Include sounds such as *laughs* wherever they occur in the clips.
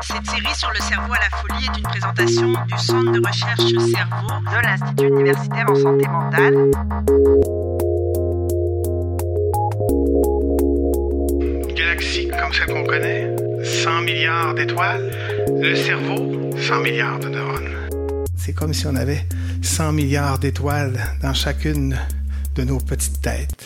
Cette série sur le cerveau à la folie est une présentation du Centre de recherche cerveau de l'Institut universitaire en santé mentale. Galaxie comme celle qu'on connaît, 100 milliards d'étoiles, le cerveau, 100 milliards de neurones. C'est comme si on avait 100 milliards d'étoiles dans chacune de nos petites têtes.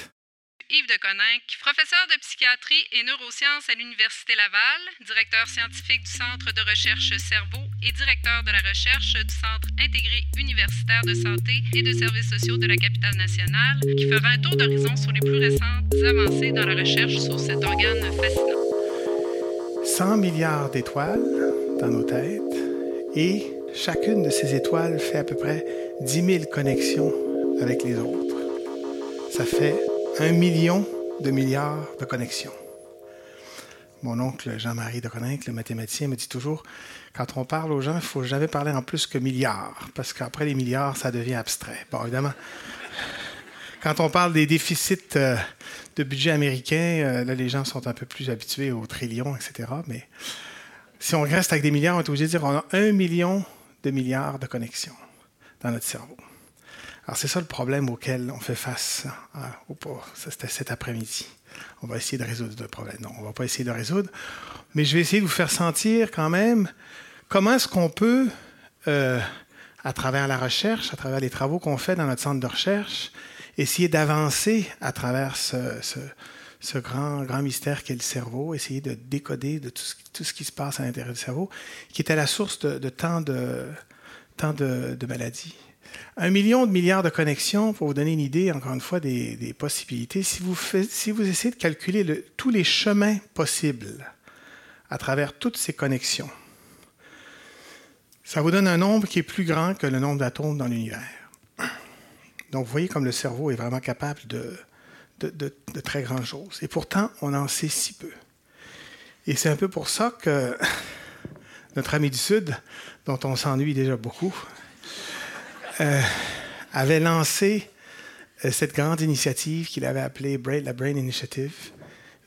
Yves de Coninck, professeur de psychiatrie et neurosciences à l'Université Laval, directeur scientifique du Centre de recherche cerveau et directeur de la recherche du Centre intégré universitaire de santé et de services sociaux de la capitale nationale, qui fera un tour d'horizon sur les plus récentes avancées dans la recherche sur cet organe fascinant. 100 milliards d'étoiles dans nos têtes et chacune de ces étoiles fait à peu près 10 000 connexions avec les autres. Ça fait un million de milliards de connexions. Mon oncle Jean-Marie de Coninck, le mathématicien, me dit toujours quand on parle aux gens, il ne faut jamais parler en plus que milliards, parce qu'après les milliards, ça devient abstrait. Bon, évidemment, quand on parle des déficits euh, de budget américain, euh, là, les gens sont un peu plus habitués aux trillions, etc. Mais si on reste avec des milliards, on est obligé de dire qu'on a un million de milliards de connexions dans notre cerveau. Alors, c'est ça le problème auquel on fait face hein, C'était cet après-midi. On va essayer de résoudre le problème. Non, on ne va pas essayer de résoudre, mais je vais essayer de vous faire sentir quand même comment est-ce qu'on peut, euh, à travers la recherche, à travers les travaux qu'on fait dans notre centre de recherche, essayer d'avancer à travers ce, grand, grand mystère qu'est le cerveau, essayer de décoder de tout ce, qui se passe à l'intérieur du cerveau, qui est à la source de, tant, de, tant de maladies. Un million de milliards de connexions, pour vous donner une idée, encore une fois, des, possibilités, si vous, essayez de calculer tous les chemins possibles à travers toutes ces connexions, ça vous donne un nombre qui est plus grand que le nombre d'atomes dans l'univers. Donc, vous voyez comme le cerveau est vraiment capable de, de très grandes choses. Et pourtant, on en sait si peu. Et c'est un peu pour ça que notre ami du Sud, dont on s'ennuie déjà beaucoup, euh, avait lancé euh, cette grande initiative qu'il avait appelée la Brain Initiative.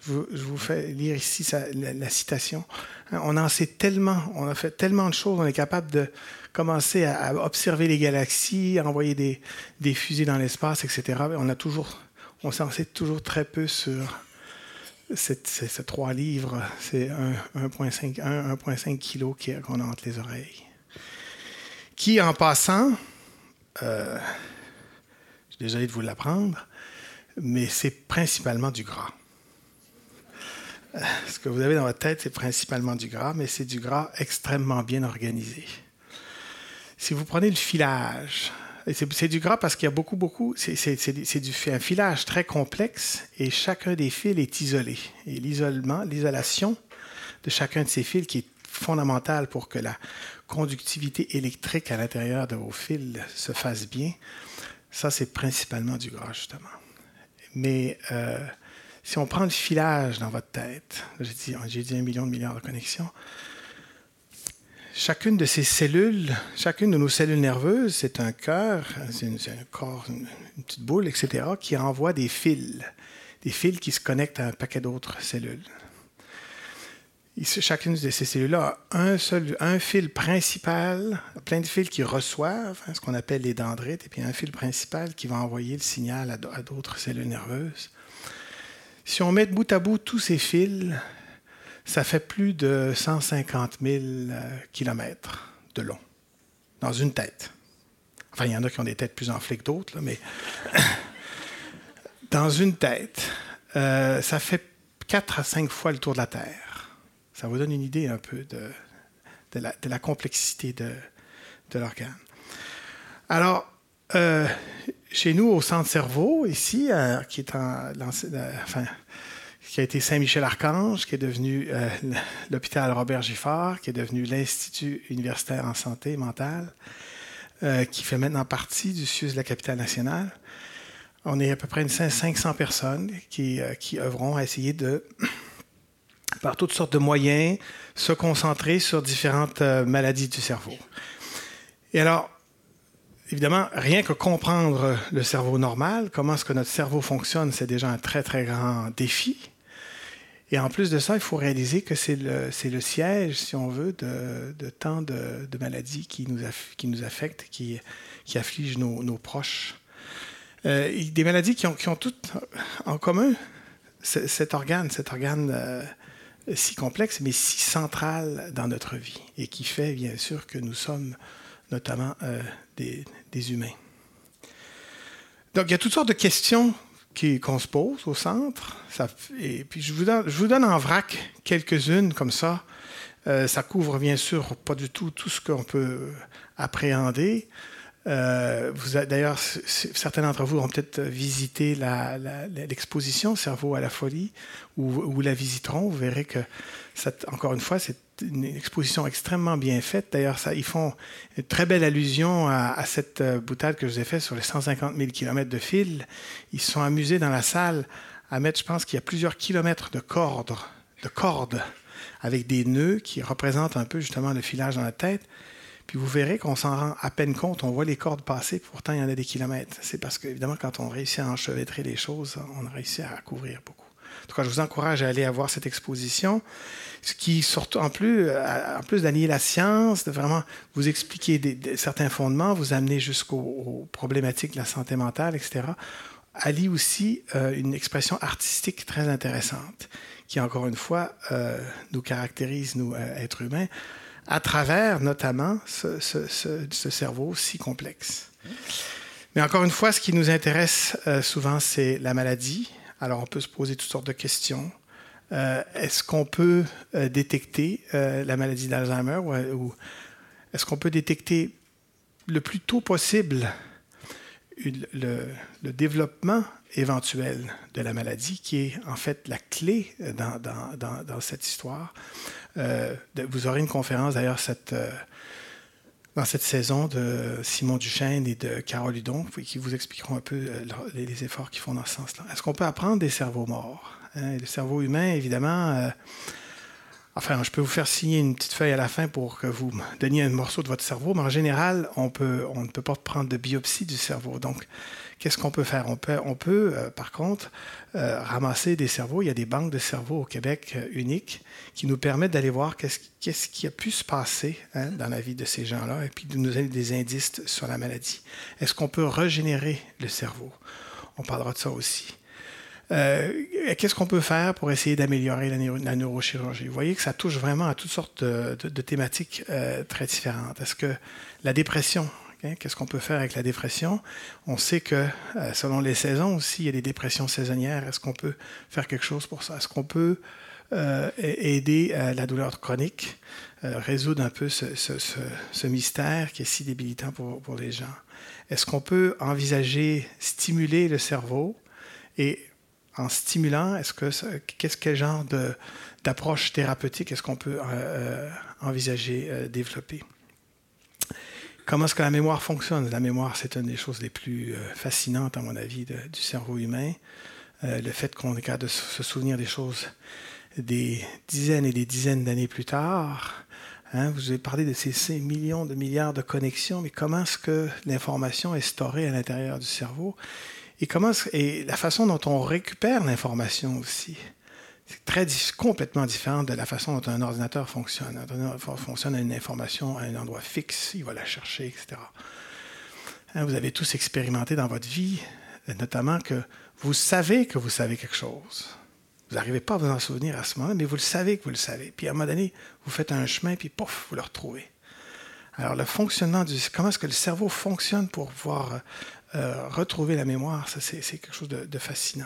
Je vous, fais lire ici la, citation. Hein, on en sait tellement, on a fait tellement de choses, on est capable de commencer à, observer les galaxies, à envoyer des, fusées dans l'espace, etc. On a toujours, on s'en sait toujours très peu sur ces trois livres. C'est 1,5 kg qu'on a entre les oreilles. Qui, en passant, euh, je suis désolé de vous l'apprendre, mais c'est principalement du gras. Euh, ce que vous avez dans votre tête, c'est principalement du gras, mais c'est du gras extrêmement bien organisé. Si vous prenez le filage, c'est du gras parce qu'il y a beaucoup, beaucoup, c'est un filage très complexe et chacun des fils est isolé. Et l'isolement, l'isolation de chacun de ces fils qui est fondamentale pour que la conductivité électrique à l'intérieur de vos fils se fasse bien, ça, c'est principalement du gras, justement. Mais euh, si on prend le filage dans votre tête, j'ai dit, un million de milliards de connexions, chacune de ces cellules, chacune de nos cellules nerveuses, c'est un cœur, c'est, un corps, une, petite boule, etc., qui envoie des fils, des fils qui se connectent à un paquet d'autres cellules chacune de ces cellules-là a un fil principal, plein de fils qui reçoivent, hein, ce qu'on appelle les dendrites, et puis un fil principal qui va envoyer le signal à d'autres cellules nerveuses. Si on met bout à bout tous ces fils, ça fait plus de 150 000 euh, kilomètres de long dans une tête. Enfin, il y en a qui ont des têtes plus enflées que d'autres, mais *coughs* dans une tête, euh, ça fait 4 à 5 fois le tour de la Terre. Ça vous donne une idée un peu de, la, complexité de, l'organe. Alors, euh, chez nous, au centre cerveau, ici, euh, euh, qui a été Saint-Michel-Archange, qui est devenu l'hôpital Robert Giffard, qui est devenu l'Institut universitaire en santé mentale, qui fait maintenant partie du CIUS de la capitale nationale. On est à peu près une 500 personnes qui, qui œuvront à essayer de par toutes sortes de moyens, se concentrer sur différentes euh, maladies du cerveau. Et alors, évidemment, rien que comprendre le cerveau normal, comment est-ce que notre cerveau fonctionne, c'est déjà un très, très grand défi. Et en plus de ça, il faut réaliser que c'est le, le, siège, si on veut, de, de tant de, maladies qui nous, qui nous affectent, qui, qui affligent nos, nos proches. Euh, des maladies qui ont, qui ont toutes en commun cet organe, cet organe euh, si complexe, mais si central dans notre vie, et qui fait bien sûr que nous sommes notamment euh, des, humains. Donc il y a toutes sortes de questions qu'on se pose au centre. Et puis je vous, donne, je vous donne en vrac quelques-unes comme ça. Euh, ça couvre bien sûr pas du tout tout ce qu'on peut appréhender. Euh, D'ailleurs, certains d'entre vous ont peut-être visité l'exposition Cerveau à la folie ou, la visiteront. Vous verrez que, encore une fois, c'est une exposition extrêmement bien faite. D'ailleurs, ils font une très belle allusion à, cette euh, boutade que je vous ai faite sur les 150 000 km de fil. Ils se sont amusés dans la salle à mettre, je pense qu'il y a plusieurs kilomètres de cordes, de cordes avec des nœuds qui représentent un peu justement le filage dans la tête. Puis vous verrez qu'on s'en rend à peine compte, on voit les cordes passer, pourtant il y en a des kilomètres. C'est parce qu'évidemment, quand on réussit à enchevêtrer les choses, on a réussi à couvrir beaucoup. En tout cas, je vous encourage à aller voir cette exposition, ce qui, surtout, en plus, euh, en plus d'allier la science, de vraiment vous expliquer certains fondements, vous amener jusqu'aux problématiques de la santé mentale, etc., allie aussi euh, une expression artistique très intéressante, qui, encore une fois, euh, nous caractérise, nous, êtres humains, à travers notamment ce, ce, cerveau si complexe. Mais encore une fois, ce qui nous intéresse souvent, c'est la maladie, alors, on peut se poser toutes sortes de questions. Euh, est-ce qu'on peut euh, détecter euh, la maladie d'Alzheimer ou, est-ce qu'on peut détecter le plus tôt possible le, développement éventuel de la maladie, qui est en fait la clé dans, dans cette histoire? vous aurez une conférence d'ailleurs cette dans cette saison de Simon Duchesne et de Carole Hudon, qui vous expliqueront un peu euh, les efforts qu'ils font dans ce sens-là. Est-ce qu'on peut apprendre des cerveaux morts? Hein? Le cerveau humain, évidemment, euh, enfin, je peux vous faire signer une petite feuille à la fin pour que vous donniez un morceau de votre cerveau, mais en général, on, on ne peut pas prendre de biopsie du cerveau. Donc, Qu'est-ce qu'on peut faire? On peut, on peut euh, par contre, euh, ramasser des cerveaux. Il y a des banques de cerveaux au Québec euh, uniques qui nous permettent d'aller voir qu'est-ce, qui a pu se passer hein, dans la vie de ces gens-là et puis de nous donner des indices sur la maladie. Est-ce qu'on peut régénérer le cerveau? On parlera de ça aussi. qu'est-ce qu'on peut faire pour essayer d'améliorer la, neurochirurgie? Vous voyez que ça touche vraiment à toutes sortes de, thématiques très différentes. Est-ce que la dépression, Qu'est-ce qu'on peut faire avec la dépression? On sait que euh, selon les saisons aussi, il y a des dépressions saisonnières. Est-ce qu'on peut faire quelque chose pour ça? Est-ce qu'on peut euh, aider euh, la douleur chronique, résoudre un peu ce, mystère qui est si débilitant pour, pour les gens? Est-ce qu'on peut envisager stimuler le cerveau? Et en stimulant, est-ce que qu'est-ce quel genre d'approche thérapeutique est-ce qu'on peut envisager développer? Comment est-ce que la mémoire fonctionne? La mémoire, c'est une des choses les plus euh, fascinantes, à mon avis, du cerveau humain. Euh, le fait qu'on est capable de se souvenir des choses des dizaines et des dizaines d'années plus tard. Hein, vous avez parlé de ces, millions de milliards de connexions, mais comment est-ce que l'information est storée à l'intérieur du cerveau? Et la façon dont on récupère l'information aussi? C'est très complètement différent de la façon dont un ordinateur fonctionne. Un ordinateur fonctionne à une information à un endroit fixe, il va la chercher, etc. Hein, vous avez tous expérimenté dans votre vie, notamment que vous savez que vous savez quelque chose. Vous n'arrivez pas à vous en souvenir à ce moment-là, mais vous le savez que vous le savez. Puis à un moment donné, vous faites un chemin, puis pouf, vous le retrouvez. Alors le fonctionnement du... Comment est-ce que le cerveau fonctionne pour pouvoir euh, retrouver la mémoire, ça c'est quelque chose de fascinant.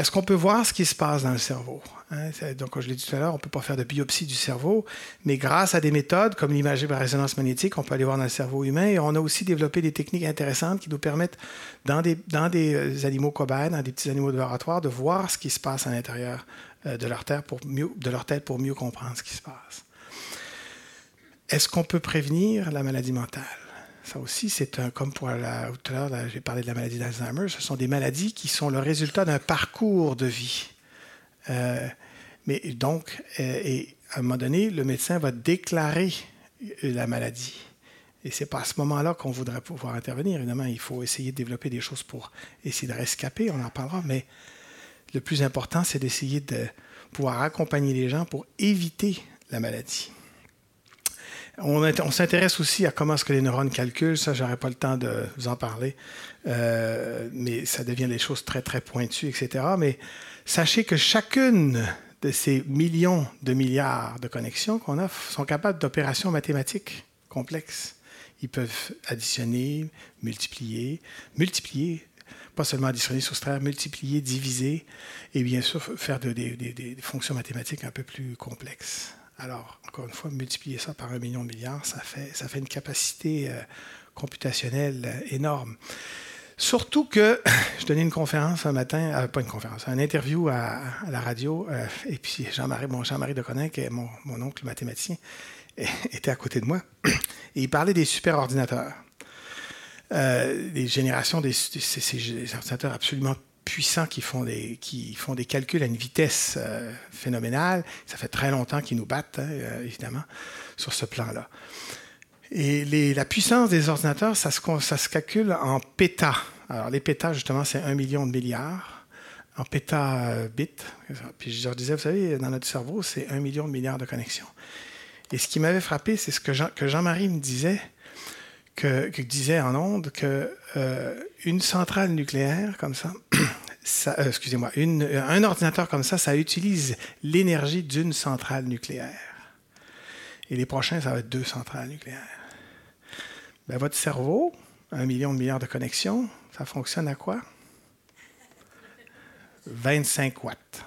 Est-ce qu'on peut voir ce qui se passe dans le cerveau? Hein? Donc, comme je l'ai dit tout à l'heure, on ne peut pas faire de biopsie du cerveau, mais grâce à des méthodes comme l'imagerie par résonance magnétique, on peut aller voir dans le cerveau humain. Et on a aussi développé des techniques intéressantes qui nous permettent, dans des, euh, animaux cobayes, dans des petits animaux de laboratoire, de voir ce qui se passe à l'intérieur euh, de leur pour mieux, de leur tête pour mieux comprendre ce qui se passe. Est-ce qu'on peut prévenir la maladie mentale? Ça aussi, c'est comme pour la, tout à l'heure, j'ai parlé de la maladie d'Alzheimer, ce sont des maladies qui sont le résultat d'un parcours de vie. Euh, mais donc, euh, et à un moment donné, le médecin va déclarer la maladie. Et c'est pas à ce moment-là qu'on voudrait pouvoir intervenir. Évidemment, il faut essayer de développer des choses pour essayer de rescaper, on en parlera, mais le plus important, c'est d'essayer de pouvoir accompagner les gens pour éviter la maladie. On, s'intéresse aussi à comment est-ce que les neurones calculent. Ça, j'aurais pas le temps de vous en parler, euh, mais ça devient des choses très très pointues, etc. Mais sachez que chacune de ces millions de milliards de connexions qu'on a sont capables d'opérations mathématiques complexes. Ils peuvent additionner, multiplier, multiplier, pas seulement additionner, soustraire, multiplier, diviser, et bien sûr faire des fonctions mathématiques un peu plus complexes. Alors, encore une fois, multiplier ça par un million de milliards, ça fait, une capacité euh, computationnelle euh, énorme. Surtout que *coughs* je donnais une conférence un matin, euh, pas une conférence, une interview à, la radio, et puis Jean-Marie, bon, Jean-Marie Deconin, qui est mon, oncle mathématicien, était à côté de moi, *coughs* et il parlait des superordinateurs. des générations, des, ordinateurs absolument puissants qui font des, qui font des calculs à une vitesse euh, phénoménale. Ça fait très longtemps qu'ils nous battent, hein, euh, évidemment, sur ce plan-là. Et la puissance des ordinateurs, ça se, ça se calcule en pétas. Alors, les pétas, justement, c'est un million de milliards en pétabits. Puis je leur disais, vous savez, dans notre cerveau, c'est un million de milliards de connexions. Et ce qui m'avait frappé, c'est ce que, Jean, que Jean-Marie me disait, que, que disait en ondes, que euh, une centrale nucléaire comme ça, *clears throat* euh, excusez-moi, un ordinateur comme ça, ça utilise l'énergie d'une centrale nucléaire. Et les prochains, ça va être deux centrales nucléaires. Ben, votre cerveau, un million de milliards de connexions, ça fonctionne à quoi? 25 watts.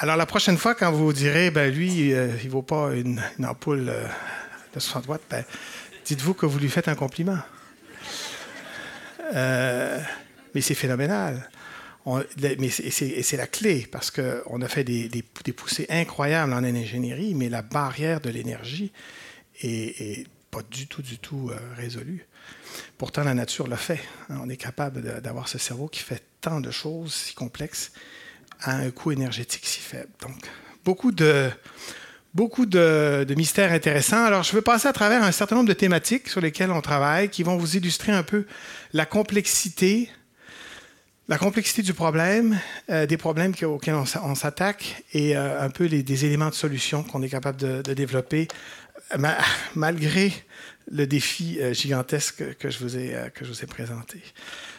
Alors, la prochaine fois, quand vous direz, ben, lui, euh, il ne vaut pas une, ampoule de 60 watts, ben, dites-vous que vous lui faites un compliment. Euh, mais c'est phénoménal. mais c'est la clé, parce qu'on a fait des, poussées incroyables en ingénierie, mais la barrière de l'énergie est, pas du tout, du tout euh, résolue. Pourtant, la nature le fait. Hein. On est capable d'avoir ce cerveau qui fait tant de choses si complexes à un coût énergétique si faible. Donc, beaucoup de, beaucoup de, mystères intéressants. Alors, je vais passer à travers un certain nombre de thématiques sur lesquelles on travaille, qui vont vous illustrer un peu la complexité, la complexité du problème, euh, des problèmes auxquels on, s'attaque et euh, un peu les, des éléments de solution qu'on est capable de, développer malgré le défi euh, gigantesque que je vous ai présenté.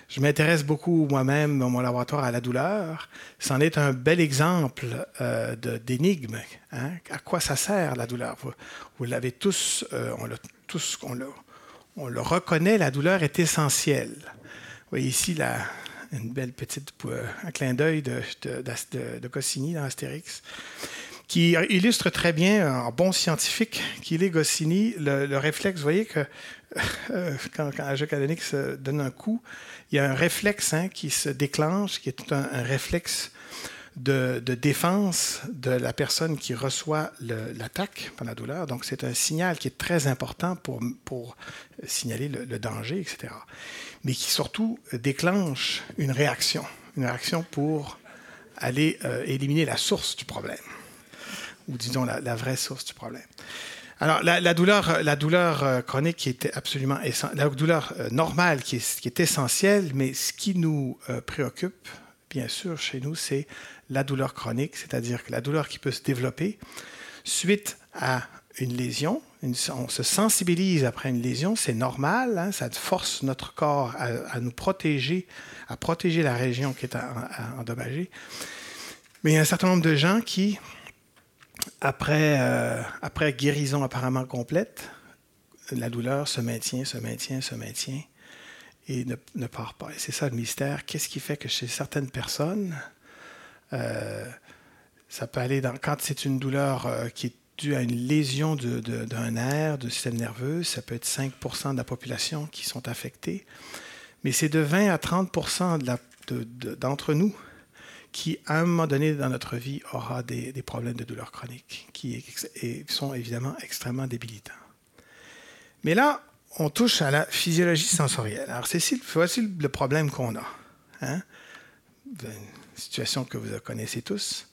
Je m'intéresse beaucoup moi-même dans mon laboratoire à la douleur. C'en est un bel exemple euh, d'énigme. Hein. À quoi ça sert la douleur? Vous, l'avez tous, euh, on, le, on, le, reconnaît, la douleur est essentielle. Vous voyez ici la, une belle petite, un clin d'œil de, de, de, dans Astérix qui illustre très bien, en bon scientifique qu'il est Goscinny, le, réflexe. Vous voyez que euh, quand, quand un jeu se donne un coup, il y a un réflexe hein, qui se déclenche, qui est un, réflexe de, défense de la personne qui reçoit l'attaque par la douleur. Donc, c'est un signal qui est très important pour, pour signaler le, danger, etc. Mais qui surtout déclenche une réaction, une réaction pour aller euh, éliminer la source du problème ou disons la, vraie source du problème. Alors, la, douleur, la douleur euh, chronique qui était absolument la douleur euh, normale qui est, qui est, essentielle, mais ce qui nous euh, préoccupe, bien sûr, chez nous, c'est la douleur chronique, c'est-à-dire que la douleur qui peut se développer suite à une lésion. on se sensibilise après une lésion, c'est normal, hein, ça force notre corps à, nous protéger, à protéger la région qui est endommagée. Mais il y a un certain nombre de gens qui, après, euh, après guérison apparemment complète, la douleur se maintient, se maintient, se maintient et ne, part pas. Et c'est ça le mystère. Qu'est-ce qui fait que chez certaines personnes, euh, ça peut aller dans. Quand c'est une douleur euh, qui est due à une lésion d'un nerf, du système nerveux, ça peut être 5% de la population qui sont affectés. Mais c'est de 20 à 30% d'entre nous qui, à un moment donné dans notre vie, aura des, problèmes de douleur chronique, qui sont évidemment extrêmement débilitants. Mais là, on touche à la physiologie sensorielle. Alors, c'est voici le problème qu'on a. Hein? Une situation que vous connaissez tous.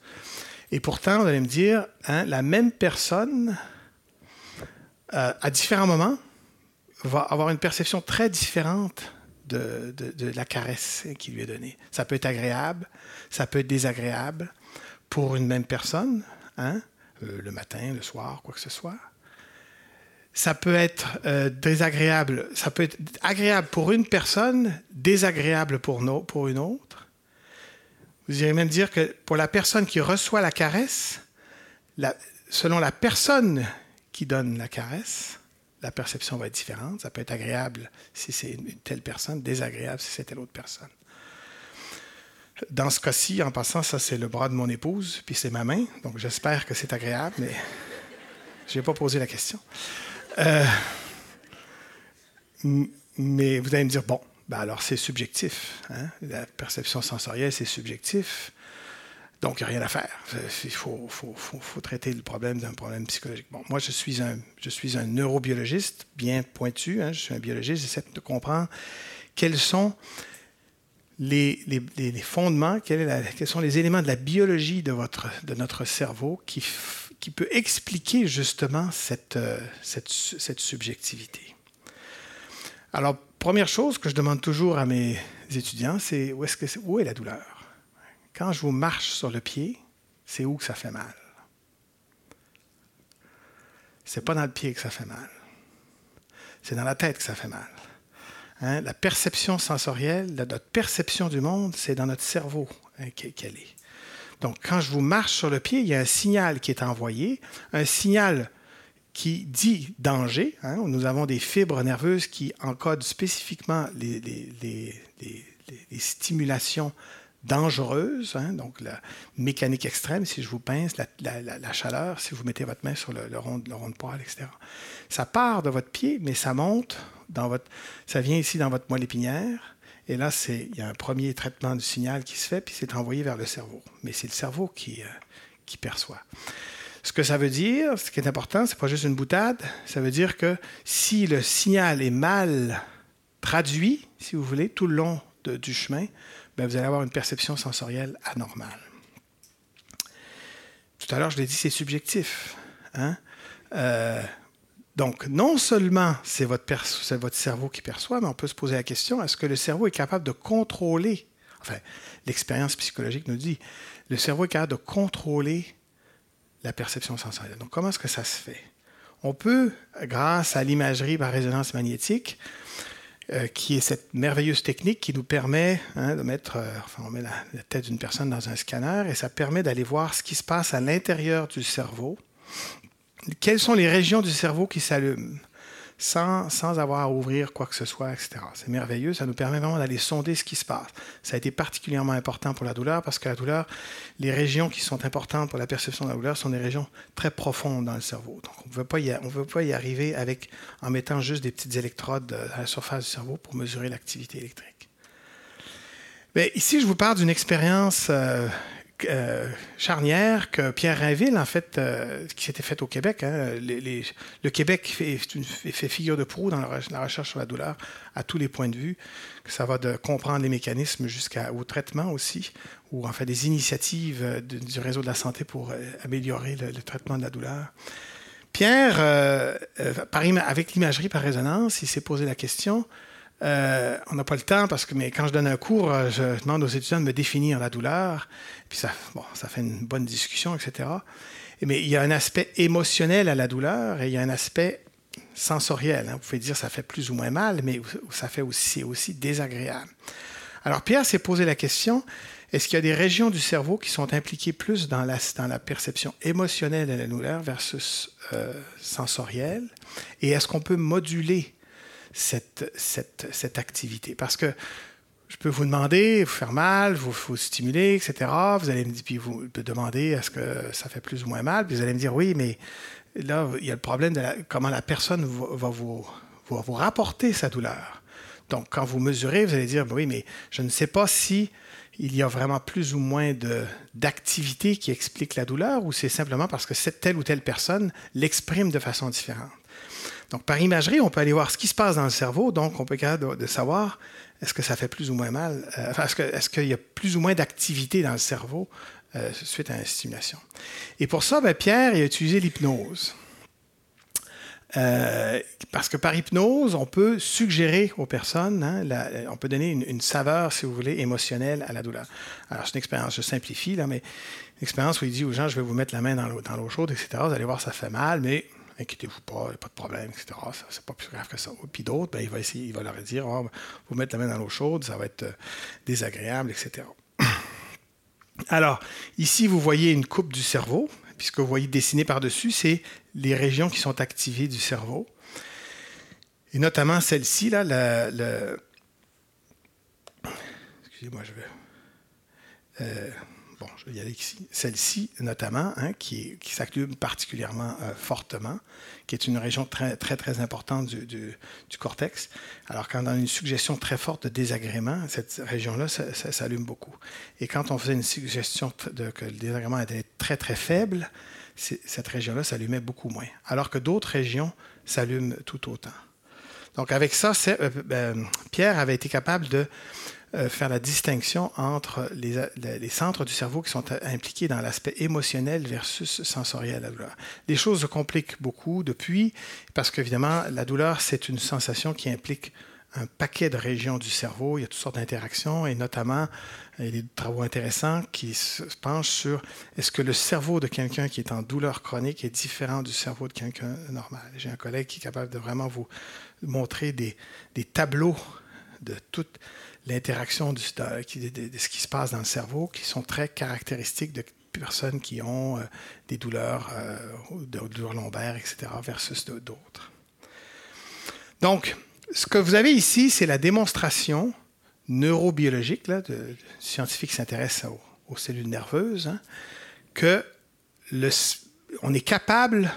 Et pourtant, vous allez me dire, hein, la même personne, euh, à différents moments, va avoir une perception très différente de, la caresse qui lui est donnée. Ça peut être agréable, ça peut être désagréable pour une même personne, hein, euh, le matin, le soir, quoi que ce soit. Ça peut être euh, désagréable, ça peut être agréable pour une personne, désagréable pour, une autre. Vous irez même dire que pour la personne qui reçoit la caresse, selon la personne qui donne la caresse, la perception va être différente. Ça peut être agréable si c'est une telle personne, désagréable si c'est telle autre personne. Dans ce cas-ci, en passant, ça c'est le bras de mon épouse, puis c'est ma main, donc j'espère que c'est agréable, mais *laughs* je n'ai pas posé la question. Euh, mais vous allez me dire, bon, ben alors c'est subjectif. Hein? La perception sensorielle, c'est subjectif. Donc, il n'y a rien à faire. Il faut, traiter le problème d'un problème psychologique. Bon, moi, je suis un, neurobiologiste bien pointu. Hein. je suis un biologiste. J'essaie de comprendre quels sont les, fondements, quels, sont les éléments de la biologie de, notre cerveau qui, peut expliquer justement cette, cette, cette subjectivité. Alors, première chose que je demande toujours à mes étudiants, c'est où, est -ce que où est la douleur? Quand je vous marche sur le pied, c'est où que ça fait mal? C'est pas dans le pied que ça fait mal. C'est dans la tête que ça fait mal. Hein? La perception sensorielle, notre perception du monde, c'est dans notre cerveau hein, qu'elle est. Donc, quand je vous marche sur le pied, il y a un signal qui est envoyé, un signal qui dit danger. Hein? Nous avons des fibres nerveuses qui encodent spécifiquement les, les stimulations dangereuse, hein, donc la mécanique extrême, si je vous pince, la, chaleur, si vous mettez votre main sur le, rond, le rond de poil, etc. Ça part de votre pied, mais ça monte dans votre. Ça vient ici dans votre moelle épinière. Et là, il y a un premier traitement du signal qui se fait, puis c'est envoyé vers le cerveau. Mais c'est le cerveau qui, euh, qui perçoit. Ce que ça veut dire, ce qui est important, c'est pas juste une boutade. Ça veut dire que si le signal est mal traduit, si vous voulez, tout le long du chemin, ben, vous allez avoir une perception sensorielle anormale. Tout à l'heure, je l'ai dit, c'est subjectif. Hein? Euh, donc, non seulement c'est votre, votre, cerveau qui perçoit, mais on peut se poser la question, est-ce que le cerveau est capable de contrôler, enfin, l'expérience psychologique nous dit, le cerveau est capable de contrôler la perception sensorielle. Donc, comment est-ce que ça se fait? On peut, grâce à l'imagerie par résonance magnétique, euh, qui est cette merveilleuse technique qui nous permet hein, de mettre, euh, enfin, on met la, tête d'une personne dans un scanner et ça permet d'aller voir ce qui se passe à l'intérieur du cerveau. Quelles sont les régions du cerveau qui s'allument? Sans, sans, avoir à ouvrir quoi que ce soit, etc. C'est merveilleux, ça nous permet vraiment d'aller sonder ce qui se passe. Ça a été particulièrement important pour la douleur parce que la douleur, les régions qui sont importantes pour la perception de la douleur sont des régions très profondes dans le cerveau. Donc on ne veut pas y, arriver avec, en mettant juste des petites électrodes euh, à la surface du cerveau pour mesurer l'activité électrique. Mais ici, je vous parle d'une expérience euh, euh, charnière que Pierre Rainville, en fait, euh, qui s'était faite au Québec. Hein, le Québec fait, figure de proue dans la, recherche sur la douleur à tous les points de vue, que ça va de comprendre les mécanismes jusqu'au traitement aussi, ou en fait des initiatives euh, du réseau de la santé pour améliorer le, traitement de la douleur. Pierre, avec l'imagerie par résonance, il s'est posé la question euh, on n'a pas le temps parce que mais quand je donne un cours, euh, je demande aux étudiants de me définir la douleur. Puis ça, bon, ça fait une bonne discussion, etc. Mais il y a un aspect émotionnel à la douleur et il y a un aspect sensoriel. Hein. Vous pouvez dire ça fait plus ou moins mal, mais ça fait aussi, aussi désagréable. Alors Pierre s'est posé la question est-ce qu'il y a des régions du cerveau qui sont impliquées plus dans la, perception émotionnelle de la douleur versus euh, sensorielle? Et est-ce qu'on peut moduler cette, activité. Parce que je peux vous demander, vous faire mal, vous, stimuler, etc. Vous allez me demander est-ce que ça fait plus ou moins mal, vous allez me dire oui, mais là, il y a le problème de comment la personne va, vous, va vous rapporter sa douleur. Donc, quand vous mesurez, vous allez dire oui, mais je ne sais pas si il y a vraiment plus ou moins d'activité qui explique la douleur ou c'est simplement parce que cette telle ou telle personne l'exprime de façon différente. Donc, par imagerie, on peut aller voir ce qui se passe dans le cerveau. Donc, on peut être capable de, savoir est-ce que ça fait plus ou moins mal, euh, est-ce qu'il y a plus ou moins d'activité dans le cerveau euh, suite à une stimulation. Et pour ça, ben, Pierre a utilisé l'hypnose. Euh, parce que par hypnose, on peut suggérer aux personnes, hein, on peut donner une, saveur, si vous voulez, émotionnelle à la douleur. Alors, c'est une expérience, je simplifie, là, mais une expérience où il dit aux gens, je vais vous mettre la main dans l'eau chaude, etc. Vous allez voir, ça fait mal, mais inquiétez-vous pas, il n'y a pas de problème, etc. C'est pas plus grave que ça. Puis d'autres, ben, il, va il va leur dire, oh, vous mettre la main dans l'eau chaude, ça va être euh, désagréable, etc. *clears throat* Alors, ici, vous voyez une coupe du cerveau. Puisque vous voyez dessiné par-dessus, c'est les régions qui sont activées du cerveau. Et notamment celle-ci, là, le... Excusez-moi, je vais. Euh, bon, y. Celle-ci, notamment, hein, qui, qui s'accumule particulièrement euh, fortement, qui est une région très, très, importante du, cortex. Alors, quand on a une suggestion très forte de désagrément, cette région-là s'allume beaucoup. Et quand on faisait une suggestion que le désagrément était très, très faible, cette région-là s'allumait beaucoup moins. Alors que d'autres régions s'allument tout autant. Donc, avec ça, euh, ben, Pierre avait été capable de euh, faire la distinction entre les, centres du cerveau qui sont impliqués dans l'aspect émotionnel versus sensoriel la douleur. Les choses se compliquent beaucoup depuis, parce qu'évidemment, la douleur, c'est une sensation qui implique un paquet de régions du cerveau. Il y a toutes sortes d'interactions et notamment il y a des travaux intéressants qui se penchent sur est-ce que le cerveau de quelqu'un qui est en douleur chronique est différent du cerveau de quelqu'un normal. J'ai un collègue qui est capable de vraiment vous montrer des, des tableaux de toutes l'interaction de, ce qui se passe dans le cerveau, qui sont très caractéristiques de personnes qui ont euh, des douleurs, euh, de douleurs lombaires, etc., versus d'autres. Donc, ce que vous avez ici, c'est la démonstration neurobiologique, là, de, scientifiques qui s'intéressent aux, cellules nerveuses, hein, que le, on est capable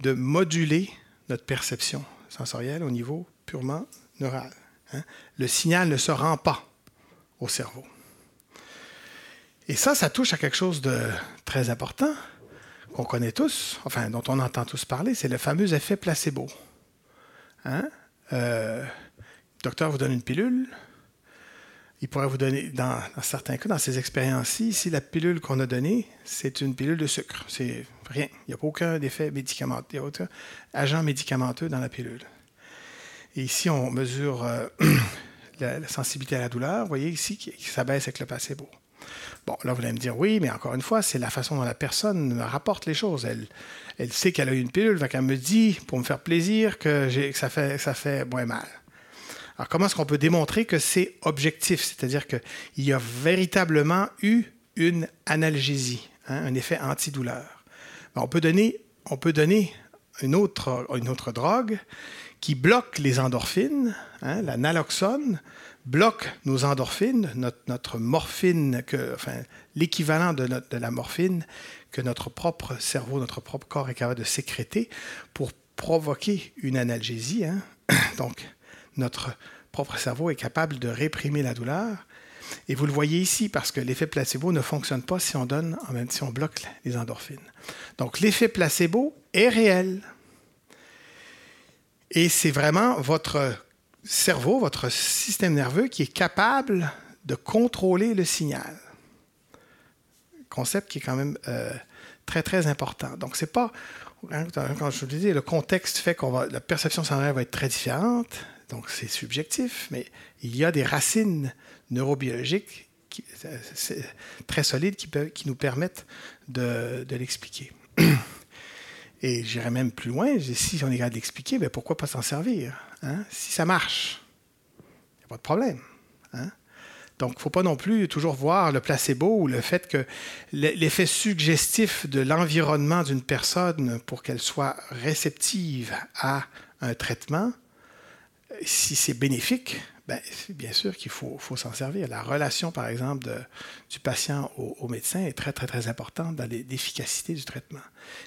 de moduler notre perception sensorielle au niveau purement neural. Hein, le signal ne se rend pas au cerveau. Et ça, ça touche à quelque chose de très important qu'on connaît tous, enfin dont on entend tous parler, c'est le fameux effet placebo. Hein? Euh, le docteur vous donne une pilule. Il pourrait vous donner, dans, certains cas, dans ces expériences-ci, si la pilule qu'on a donnée, c'est une pilule de sucre. C'est rien. Il n'y a aucun effet médicamenteux, il n'y a aucun agent médicamenteux dans la pilule. Et ici, on mesure euh, *clears throat* la, sensibilité à la douleur. Vous voyez ici qui, s'abaisse avec le placebo. Bon, là, vous allez me dire, oui, mais encore une fois, c'est la façon dont la personne rapporte les choses. Elle, elle sait qu'elle a eu une pilule, qu'elle me dit, pour me faire plaisir, que, ça, fait, ça fait moins mal. Alors, comment est-ce qu'on peut démontrer que c'est objectif? C'est-à-dire qu'il y a véritablement eu une analgésie, hein, un effet antidouleur. on peut donner, on peut donner une, autre, une autre drogue qui bloque les endorphines. Hein, la naloxone bloque nos endorphines, notre, morphine, l'équivalent de, de, la morphine que notre propre cerveau, notre propre corps est capable de sécréter pour provoquer une analgésie. Hein. *coughs* Donc, notre propre cerveau est capable de réprimer la douleur. Et vous le voyez ici parce que l'effet placebo ne fonctionne pas si on donne, si on bloque les endorphines. Donc l'effet placebo est réel. Et c'est vraiment votre cerveau, votre système nerveux qui est capable de contrôler le signal. Concept qui est quand même euh, très, très important. Donc, c'est pas. Hein, quand je vous disais, le contexte fait que la perception sensorielle va être très différente, donc c'est subjectif, mais il y a des racines neurobiologiques très solides qui, nous permettent de l'expliquer. *clears throat* Et j'irais même plus loin, si on est capable d'expliquer, ben pourquoi pas s'en servir hein? Si ça marche, il n'y a pas de problème. Hein? Donc, il ne faut pas non plus toujours voir le placebo ou le fait que l'effet suggestif de l'environnement d'une personne pour qu'elle soit réceptive à un traitement, si c'est bénéfique, ben, bien sûr qu'il faut, faut s'en servir. La relation, par exemple, du patient au, médecin est très, très, très importante dans l'efficacité du traitement.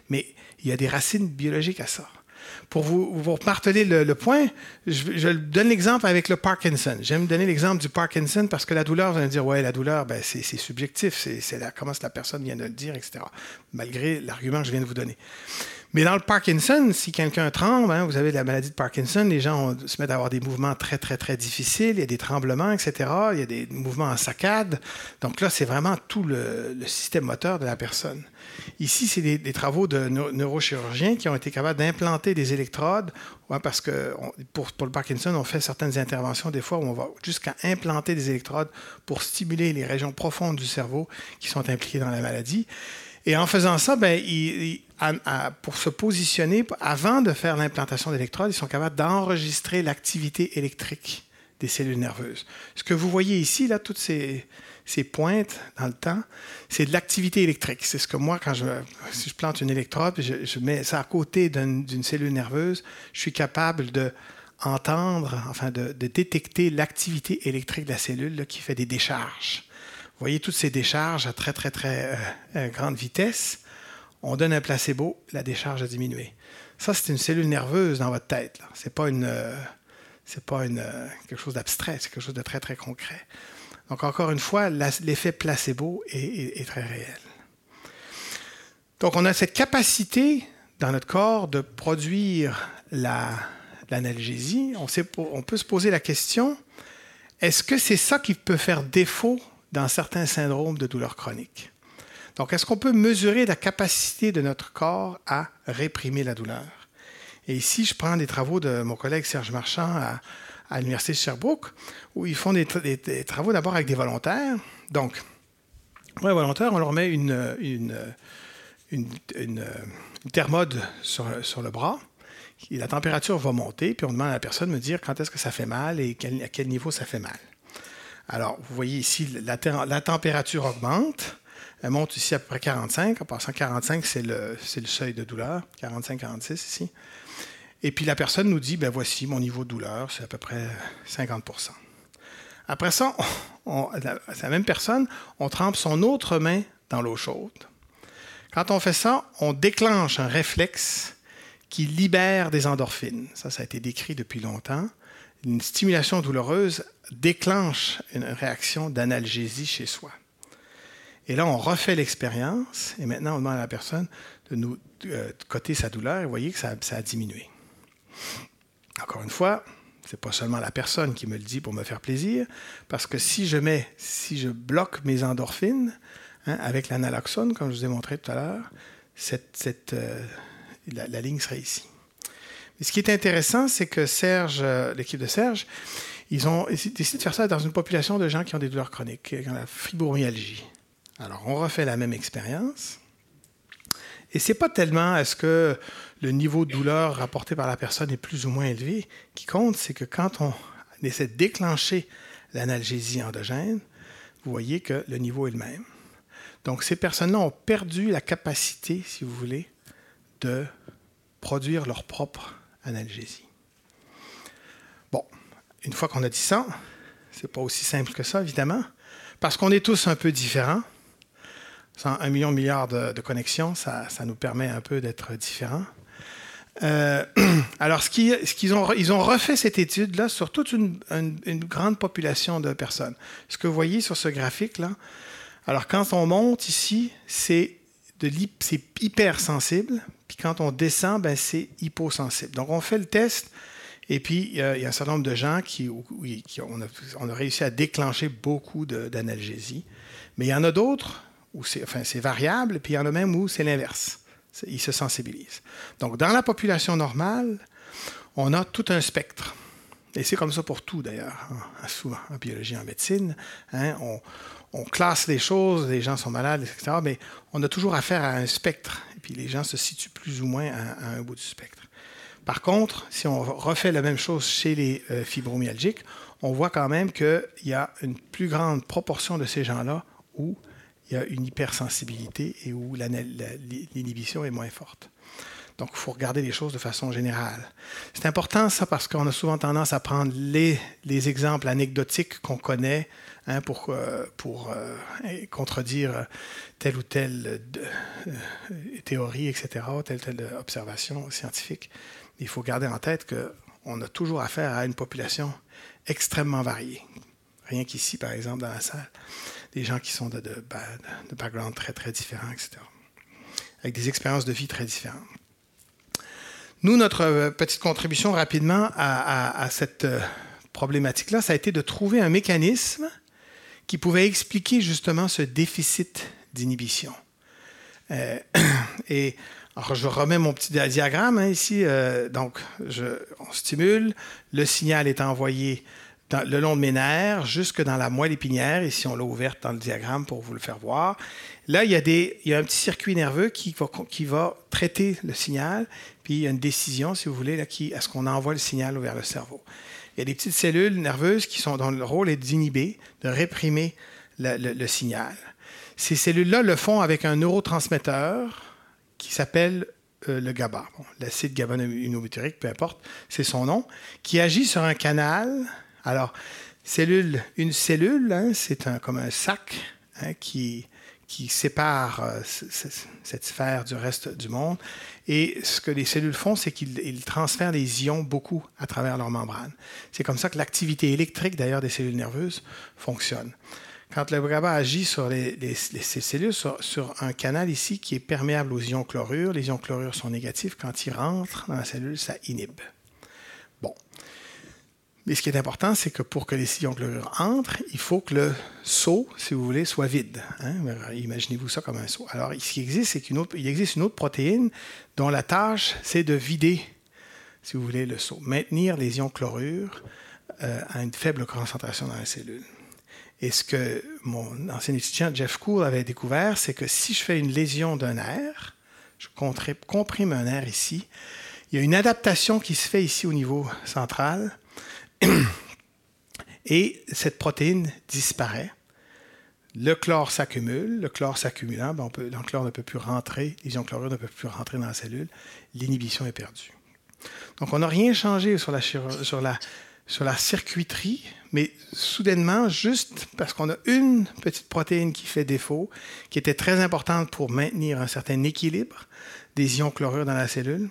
Mais il y a des racines biologiques à ça. Pour vous, vous marteler le, point, je, donne l'exemple avec le Parkinson. J'aime donner l'exemple du Parkinson parce que la douleur, vous allez dire, ouais, la douleur, ben, c'est subjectif, c'est comment la personne vient de le dire, etc. Malgré l'argument que je viens de vous donner. Mais dans le Parkinson, si quelqu'un tremble, hein, vous avez la maladie de Parkinson, les gens se mettent à avoir des mouvements très, très, très difficiles, il y a des tremblements, etc., il y a des mouvements en saccade. Donc là, c'est vraiment tout le, système moteur de la personne. Ici, c'est des, travaux de neurochirurgiens qui ont été capables d'implanter des électrodes, parce que pour, le Parkinson, on fait certaines interventions des fois où on va jusqu'à implanter des électrodes pour stimuler les régions profondes du cerveau qui sont impliquées dans la maladie. Et en faisant ça, ben, pour se positionner, avant de faire l'implantation d'électrodes, ils sont capables d'enregistrer l'activité électrique des cellules nerveuses. Ce que vous voyez ici, là, toutes ces, pointes dans le temps, c'est de l'activité électrique. C'est ce que moi, quand je, si je plante une électrode, je, je mets ça à côté d'une cellule nerveuse, je suis capable de entendre, enfin de, détecter l'activité électrique de la cellule qui fait des décharges. Vous voyez toutes ces décharges à très, très, très euh, euh, grande vitesse. On donne un placebo, la décharge a diminué. Ça, c'est une cellule nerveuse dans votre tête. Ce n'est pas, une, euh, c'est pas une, quelque chose d'abstrait, c'est quelque chose de très, très concret. Donc, encore une fois, l'effet placebo est, très réel. Donc, on a cette capacité dans notre corps de produire l'analgésie. on peut se poser la question, est-ce que c'est ça qui peut faire défaut dans certains syndromes de douleur chronique. Donc, est-ce qu'on peut mesurer la capacité de notre corps à réprimer la douleur? Et ici, je prends des travaux de mon collègue Serge Marchand à, l'Université de Sherbrooke, où ils font des, travaux d'abord avec des volontaires. Donc, pour les volontaires, on leur met une, thermode sur, sur, le bras. Et la température va monter, puis on demande à la personne de me dire quand est-ce que ça fait mal et à quel niveau ça fait mal. Alors, vous voyez ici, la, température augmente. Elle monte ici à peu près 45. En passant 45, c'est le, seuil de douleur. 45-46 ici. Et puis la personne nous dit, ben voici mon niveau de douleur, c'est à peu près 50% Après ça, *laughs* la même personne, on trempe son autre main dans l'eau chaude. Quand on fait ça, on déclenche un réflexe qui libère des endorphines. Ça, ça a été décrit depuis longtemps une stimulation douloureuse déclenche une réaction d'analgésie chez soi. Et là, on refait l'expérience et maintenant, on demande à la personne de nous euh, coter sa douleur et vous voyez que ça, a diminué. Encore une fois, ce n'est pas seulement la personne qui me le dit pour me faire plaisir, parce que si je mets, si je bloque mes endorphines hein, avec l'analoxone, comme je vous ai montré tout à l'heure, euh, la ligne serait ici ce qui est intéressant, c'est que Serge, euh, l'équipe de Serge, ils ont décidé de faire ça dans une population de gens qui ont des douleurs chroniques, qui ont la fibromyalgie. Alors, on refait la même expérience. Et c'est pas tellement est-ce que le niveau de douleur rapporté par la personne est plus ou moins élevé qui compte, c'est que quand on essaie de déclencher l'analgésie endogène, vous voyez que le niveau est le même. Donc, ces personnes-là ont perdu la capacité, si vous voulez, de produire leur propre analgésie. Bon, une fois qu'on a dit ça, c'est pas aussi simple que ça, évidemment, parce qu'on est tous un peu différents. un million de milliards de, connexions, ça, nous permet un peu d'être différents. Euh, *clears throat* alors, ce qu'ils ont, ils ont refait cette étude-là sur toute une, grande population de personnes. Ce que vous voyez sur ce graphique-là, alors quand on monte ici, c'est hypersensible, puis quand on descend, ben, c'est hyposensible. Donc, on fait le test. Et puis, il y, a, un certain nombre de gens qui, a, réussi à déclencher beaucoup d'analgésie. Mais il y en a d'autres où c'est enfin, variable, puis il y en a même où c'est l'inverse. Ils se sensibilisent. Donc, dans la population normale, on a tout un spectre. Et c'est comme ça pour tout, d'ailleurs, hein, souvent en biologie, en médecine. Hein, on, classe les choses, les gens sont malades, etc. Mais on a toujours affaire à un spectre. Et puis les gens se situent plus ou moins à, un bout du spectre. Par contre, si on refait la même chose chez les euh, fibromyalgiques, on voit quand même qu'il y a une plus grande proportion de ces gens-là où il y a une hypersensibilité et où l'inhibition est moins forte. Donc, il faut regarder les choses de façon générale. C'est important ça parce qu'on a souvent tendance à prendre les, les exemples anecdotiques qu'on connaît hein, pour, euh, pour euh, contredire telle ou telle euh, théorie, etc., telle ou telle observation scientifique. Il faut garder en tête qu'on a toujours affaire à une population extrêmement variée. Rien qu'ici, par exemple, dans la salle, des gens qui sont de, de, de background très, très différents, etc., avec des expériences de vie très différentes. Nous, notre euh, petite contribution rapidement à, cette euh, problématique-là, ça a été de trouver un mécanisme qui pouvait expliquer justement ce déficit d'inhibition. Euh, *clears throat* et alors, je remets mon petit diagramme hein, ici. donc, on stimule, le signal est envoyé le long de mes nerfs jusque dans la moelle épinière. Ici, on l'a ouverte dans le diagramme pour vous le faire voir. Là, il y a, un petit circuit nerveux qui va, traiter le signal, puis il y a une décision, si vous voulez, là, qui, à ce qu'on envoie le signal vers le cerveau. Il y a des petites cellules nerveuses qui sont dont le rôle est d'inhiber, de réprimer le, signal. Ces cellules-là le font avec un neurotransmetteur qui s'appelle euh, le GABA, l'acide gaba peu importe, c'est son nom, qui agit sur un canal alors, une cellule, hein, c'est comme un sac hein, qui, sépare euh, cette sphère du reste du monde. Et ce que les cellules font, c'est qu'ils transfèrent des ions beaucoup à travers leur membrane. C'est comme ça que l'activité électrique, d'ailleurs, des cellules nerveuses fonctionne. Quand le GABA agit sur les, ces cellules, sur, sur, un canal ici qui est perméable aux ions chlorure, les ions chlorure sont négatifs. Quand ils rentrent dans la cellule, ça inhibe. Mais ce qui est important, c'est que pour que les sillons chlorure entrent, il faut que le seau, si vous voulez, soit vide. Hein. Imaginez-vous ça comme un seau. Alors, ce qui existe, c'est qu'il existe une autre protéine dont la tâche, c'est de vider, si vous voulez, le seau. Maintenir les ions chlorure euh, à une faible concentration dans la cellule. Et ce que mon ancien étudiant Jeff Cool avait découvert, c'est que si je fais une lésion d'un nerf, je comprime un nerf ici, il y a une adaptation qui se fait ici au niveau central Et cette protéine disparaît. Le chlore s'accumule. Le chlore s'accumulant, ben ne peut plus rentrer, les ions chlorure ne peuvent plus rentrer dans la cellule. L'inhibition est perdue. Donc, on n'a rien changé sur la, sur, circuiterie, mais soudainement, juste parce qu'on a une petite protéine qui fait défaut, qui était très importante pour maintenir un certain équilibre des ions chlorure dans la cellule,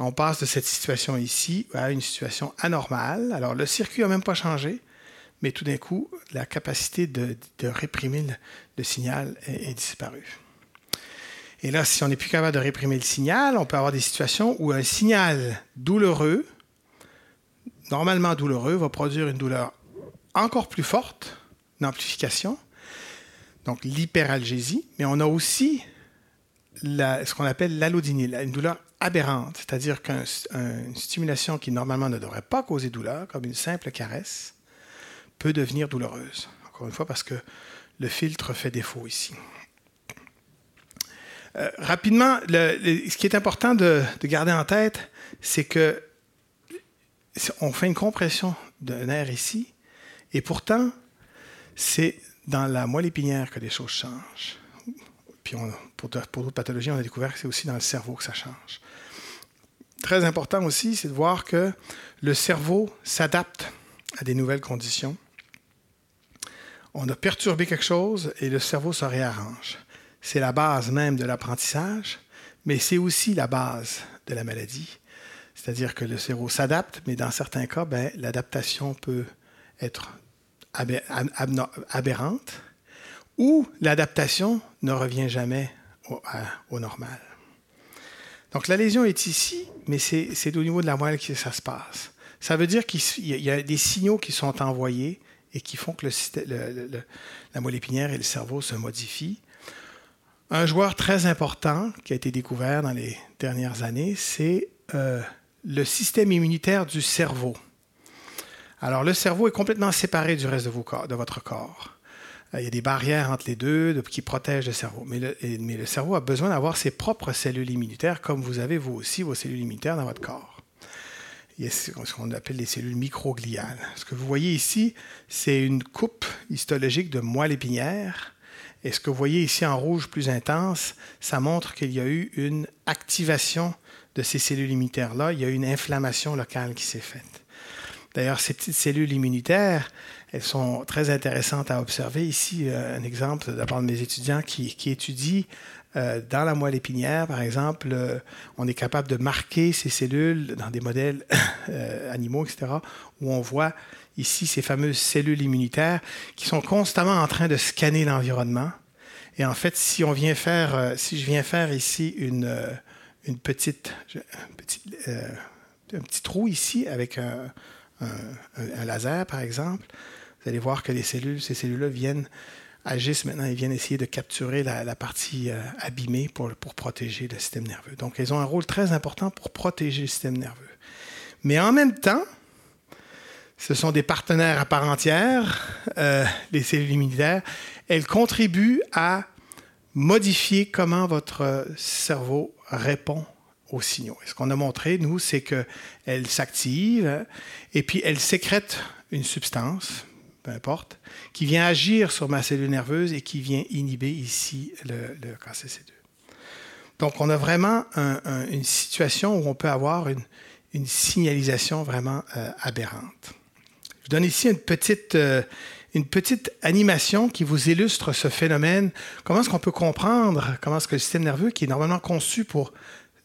on passe de cette situation ici à une situation anormale. Alors, le circuit n'a même pas changé, mais tout d'un coup, la capacité de, réprimer le, signal est, disparue. Et là, si on n'est plus capable de réprimer le signal, on peut avoir des situations où un signal douloureux, normalement douloureux, va produire une douleur encore plus forte, une amplification, donc l'hyperalgésie, mais on a aussi ce qu'on appelle l'allodinyle, une douleur aberrante, c'est-à-dire qu'une stimulation qui normalement ne devrait pas causer douleur, comme une simple caresse, peut devenir douloureuse. Encore une fois, parce que le filtre fait défaut ici. Euh, rapidement, ce qui est important de, garder en tête, c'est que on fait une compression d'un nerf ici, et pourtant, c'est dans la moelle épinière que les choses changent. Puis pour d'autres pathologies, on a découvert que c'est aussi dans le cerveau que ça change très important aussi, c'est de voir que le cerveau s'adapte à des nouvelles conditions. On a perturbé quelque chose et le cerveau se réarrange. C'est la base même de l'apprentissage, mais c'est aussi la base de la maladie. C'est-à-dire que le cerveau s'adapte, mais dans certains cas, ben, l'adaptation peut être aberrante ou l'adaptation ne revient jamais normal. Donc la lésion est ici, mais c'est au niveau de la moelle que ça se passe. Ça veut dire qu'il y a des signaux qui sont envoyés et qui font que la moelle épinière et le cerveau se modifient. Un joueur très important qui a été découvert dans les dernières années, c'est euh, le système immunitaire du cerveau. Alors le cerveau est complètement séparé du reste de votre corps. Euh, il y a des barrières entre les deux qui protègent le cerveau. Mais le, cerveau a besoin d'avoir ses propres cellules immunitaires, comme vous avez vous aussi vos cellules immunitaires dans votre corps. Il y a ce qu'on appelle les cellules microgliales. Ce que vous voyez ici, c'est une coupe histologique de moelle épinière. Et ce que vous voyez ici en rouge plus intense, ça montre qu'il y a eu une activation de ces cellules immunitaires-là. Il y a eu une inflammation locale qui s'est faite. D'ailleurs, ces petites cellules immunitaires, elles sont très intéressantes à observer. Ici, euh, un exemple de part de mes étudiants qui, étudient euh, dans la moelle épinière, par exemple, euh, on est capable de marquer ces cellules dans des modèles *coughs* animaux, etc., où on voit ici ces fameuses cellules immunitaires qui sont constamment en train de scanner l'environnement. Et en fait, si on vient faire, si je viens faire ici une, une petite, euh, un petit trou ici avec un, laser, par exemple, vous allez voir que ces cellules-là viennent, agissent maintenant, ils viennent essayer de capturer la, partie euh, abîmée pour, protéger le système nerveux. Donc, elles ont un rôle très important pour protéger le système nerveux. Mais en même temps, ce sont des partenaires à part entière, euh, les cellules immunitaires. Elles contribuent à modifier comment votre cerveau répond aux signaux. Et ce qu'on a montré, nous, c'est qu'elles s'activent et puis elles sécrètent une substance, importe, qui vient agir sur ma cellule nerveuse et qui vient inhiber ici le, le KCC2. Donc, on a vraiment une situation où on peut avoir une, signalisation vraiment euh, aberrante. Je donne ici une petite, euh, une petite animation qui vous illustre ce phénomène. Comment est-ce qu'on peut comprendre comment est-ce que le système nerveux, qui est normalement conçu pour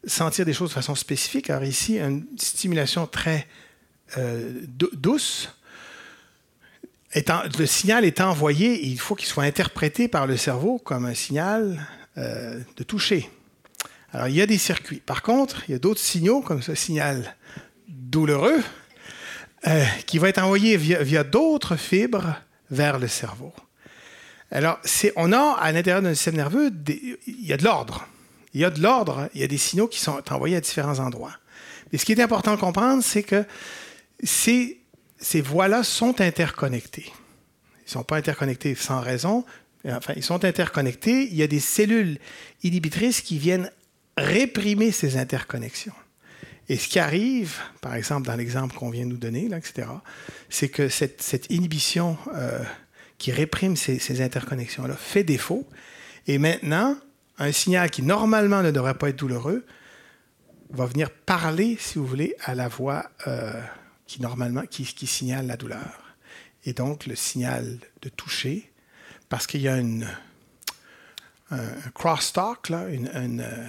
sentir des choses de façon spécifique, alors ici, une stimulation très euh, douce, le signal est envoyé, il faut qu'il soit interprété par le cerveau comme un signal euh, de toucher. Alors, il y a des circuits. Par contre, il y a d'autres signaux, comme ce signal douloureux, euh, qui va être envoyé via, d'autres fibres vers le cerveau. Alors, on a à l'intérieur d'un système nerveux, il y a de l'ordre. Il y a de l'ordre, il y a des signaux qui sont envoyés à différents endroits. Mais ce qui est important de comprendre, c'est que ces, ces voies-là sont interconnectées. Ils ne sont pas interconnectés sans raison. Enfin, ils sont interconnectés. Il y a des cellules inhibitrices qui viennent réprimer ces interconnexions. Et ce qui arrive, par exemple, dans l'exemple qu'on vient de nous donner, etc., c'est que cette, inhibition euh, qui réprime ces, ces interconnexions-là fait défaut. Et maintenant, un signal qui normalement ne devrait pas être douloureux va venir parler, si vous voulez, à la voix euh, qui normalement qui, signale la douleur. Et donc le signal de toucher, parce qu'il y a une, un, crosstalk, là, euh,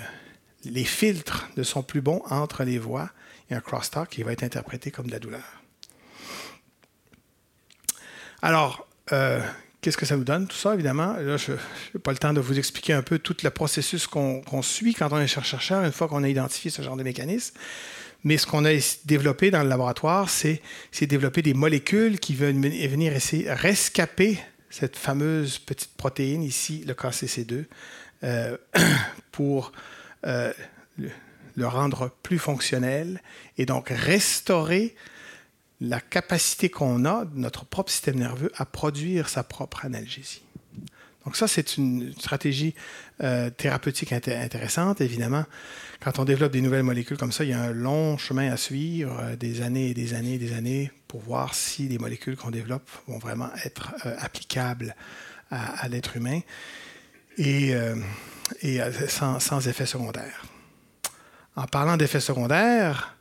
les filtres ne sont plus bons entre les voix et un crosstalk qui va être interprété comme de la douleur. Alors, euh, qu'est-ce que ça nous donne, tout ça, évidemment? Là, je n'ai pas le temps de vous expliquer un peu tout le processus qu'on suit quand on est chercheur, une fois qu'on a identifié ce genre de mécanisme. Mais ce qu'on a développé dans le laboratoire, c'est développer des molécules qui veulent venir essayer rescaper cette fameuse petite protéine ici, le KCC2, euh, *clears throat* pour euh, le, rendre plus fonctionnel et donc restaurer la capacité qu'on a, notre propre système nerveux, à produire sa propre analgésie. Donc ça, c'est une stratégie euh, thérapeutique intéressante. Évidemment, quand on développe des nouvelles molécules comme ça, il y a un long chemin à suivre, euh, des années et des années et des années, pour voir si les molécules qu'on développe vont vraiment être applicables à, l'être humain. Et euh, sans, sans effet secondaire. En parlant d'effets secondaires,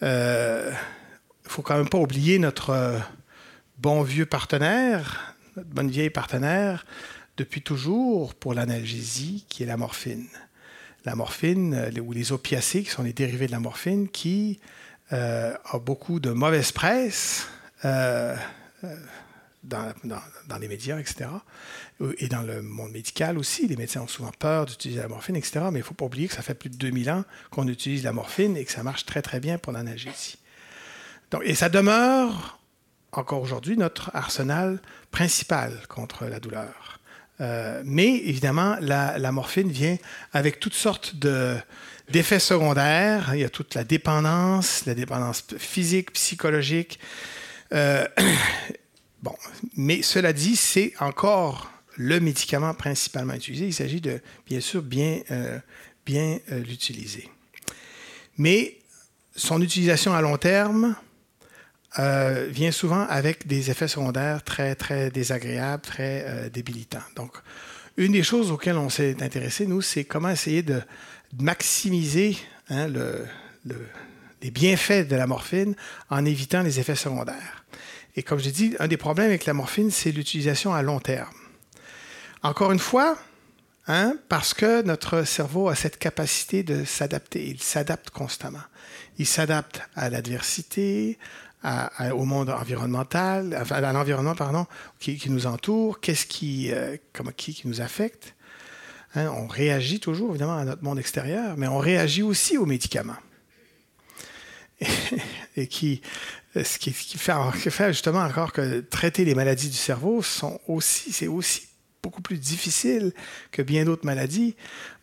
il euh, ne faut quand même pas oublier notre euh, bon vieux partenaire, notre bonne vieille partenaire depuis toujours pour l'analgésie, qui est la morphine. La morphine, ou les opiacés, qui sont les dérivés de la morphine, qui a beaucoup de mauvaise presse dans, dans, les médias, etc. Et dans le monde médical aussi. Les médecins ont souvent peur d'utiliser la morphine, etc. Mais il ne faut pas oublier que ça fait plus de 2000 ans qu'on utilise la morphine et que ça marche très, très bien pour l'analgésie. Et ça demeure encore aujourd'hui notre arsenal principal contre la douleur. Euh, mais évidemment, la, morphine vient avec toutes sortes de, d'effets secondaires. Il y a toute la dépendance, la dépendance physique, psychologique. Euh, *clears throat* Bon, mais cela dit, c'est encore le médicament principalement utilisé. Il s'agit de, bien sûr, bien, euh, bien l'utiliser. Mais son utilisation à long terme euh, vient souvent avec des effets secondaires très, très désagréables, très débilitants. Donc, une des choses auxquelles on s'est intéressé, nous, c'est comment essayer de maximiser hein, les bienfaits de la morphine en évitant les effets secondaires. Et comme j'ai dit, un des problèmes avec la morphine, c'est l'utilisation à long terme. Encore une fois, hein, parce que notre cerveau a cette capacité de s'adapter. Il s'adapte constamment. Il s'adapte à l'adversité, au monde environnemental, à l'environnement pardon, qui, nous entoure, qu'est-ce qui, euh, qui, nous affecte. Hein, on réagit toujours, évidemment, à notre monde extérieur, mais on réagit aussi aux médicaments. *laughs* Et, qui, ce qui, fait, qui, fait, justement encore que traiter les maladies du cerveau sont aussi, c'est aussi beaucoup plus difficile que bien d'autres maladies.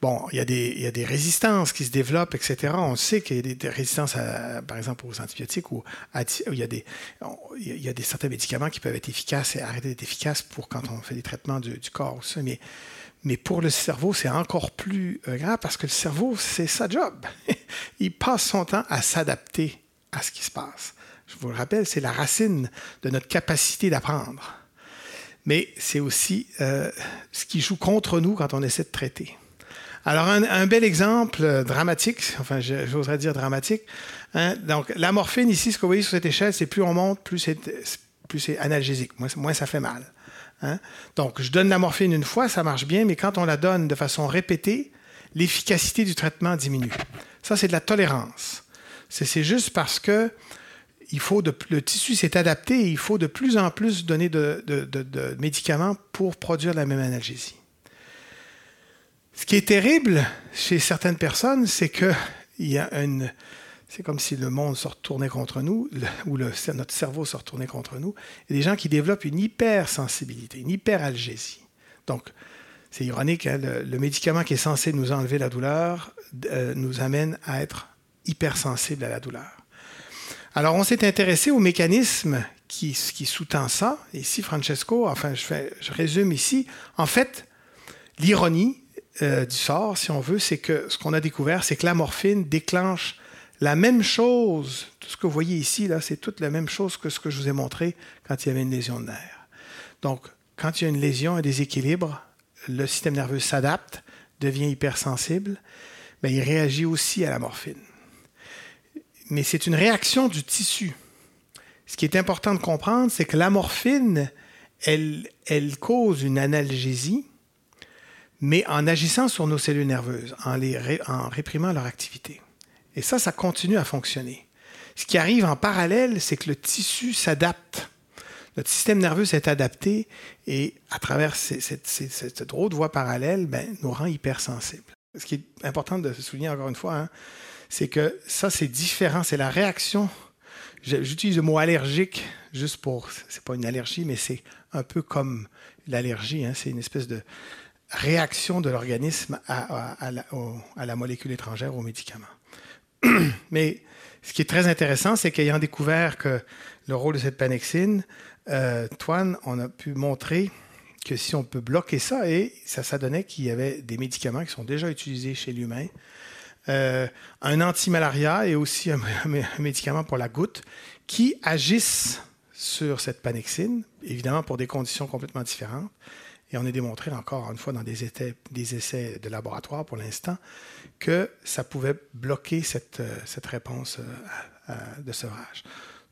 Bon, il y, a des, résistances qui se développent, etc. On sait qu'il y a des, résistances, par exemple, aux antibiotiques ou il, y a des, il y a certains médicaments qui peuvent être efficaces et arrêter d'être efficaces pour quand on fait des traitements du, corps. Ça. Mais, mais pour le cerveau, c'est encore plus euh, grave parce que le cerveau, c'est sa job. *laughs* il passe son temps à s'adapter à ce qui se passe. Je vous le rappelle, c'est la racine de notre capacité d'apprendre mais c'est aussi euh, ce qui joue contre nous quand on essaie de traiter. Alors, un, bel exemple euh, dramatique, enfin, j'oserais dire dramatique. Hein, donc, la morphine, ici, ce que vous voyez sur cette échelle, c'est plus on monte, plus c'est, analgésique, moins, ça fait mal. Hein. Donc, je donne la morphine une fois, ça marche bien, mais quand on la donne de façon répétée, l'efficacité du traitement diminue. Ça, c'est de la tolérance. C'est, juste parce que le tissu s'est adapté et il faut de plus en plus donner de, médicaments pour produire la même analgésie. Ce qui est terrible chez certaines personnes, c'est que il y a une, c'est comme si le monde se retournait contre nous, ou notre cerveau se retournait contre nous. Il y a des gens qui développent une hypersensibilité, une hyperalgésie. Donc, c'est ironique, hein, le, médicament qui est censé nous enlever la douleur euh, nous amène à être hypersensible à la douleur. Alors, on s'est intéressé au mécanisme qui, qui sous-tend ça. Ici, Francesco, enfin, je, fais, je résume ici. En fait, l'ironie euh, du sort, si on veut, c'est que ce qu'on a découvert, c'est que la morphine déclenche la même chose. Tout ce que vous voyez ici, là, c'est toute la même chose que ce que je vous ai montré quand il y avait une lésion de nerf. Donc, quand il y a une lésion, un déséquilibre, le système nerveux s'adapte, devient hypersensible, mais il réagit aussi à la morphine mais c'est une réaction du tissu. Ce qui est important de comprendre, c'est que la morphine, elle, elle cause une analgésie, mais en agissant sur nos cellules nerveuses, en, les en réprimant leur activité. Et ça, ça continue à fonctionner. Ce qui arrive en parallèle, c'est que le tissu s'adapte. Notre système nerveux s'est adapté et à travers cette, drôle de voie parallèle, ben, nous rend hypersensibles. Ce qui est important de se souligner encore une fois, hein, c'est que ça, c'est différent. C'est la réaction. J'utilise le mot allergique juste pour. C'est pas une allergie, mais c'est un peu comme l'allergie. Hein. c'est une espèce de réaction de l'organisme à, la, molécule étrangère, au médicament. *clears throat* mais ce qui est très intéressant, c'est qu'ayant découvert le rôle de cette panexine, euh, Toine, on a pu montrer que si on peut bloquer ça, et ça, ça donnait qu'il y avait des médicaments qui sont déjà utilisés chez l'humain, euh, un antimalaria et aussi *laughs* un, médicament pour la goutte qui agissent sur cette panexine, évidemment pour des conditions complètement différentes. Et on a démontré encore une fois dans des, des essais de laboratoire pour l'instant que ça pouvait bloquer cette, euh, cette réponse euh, de sevrage.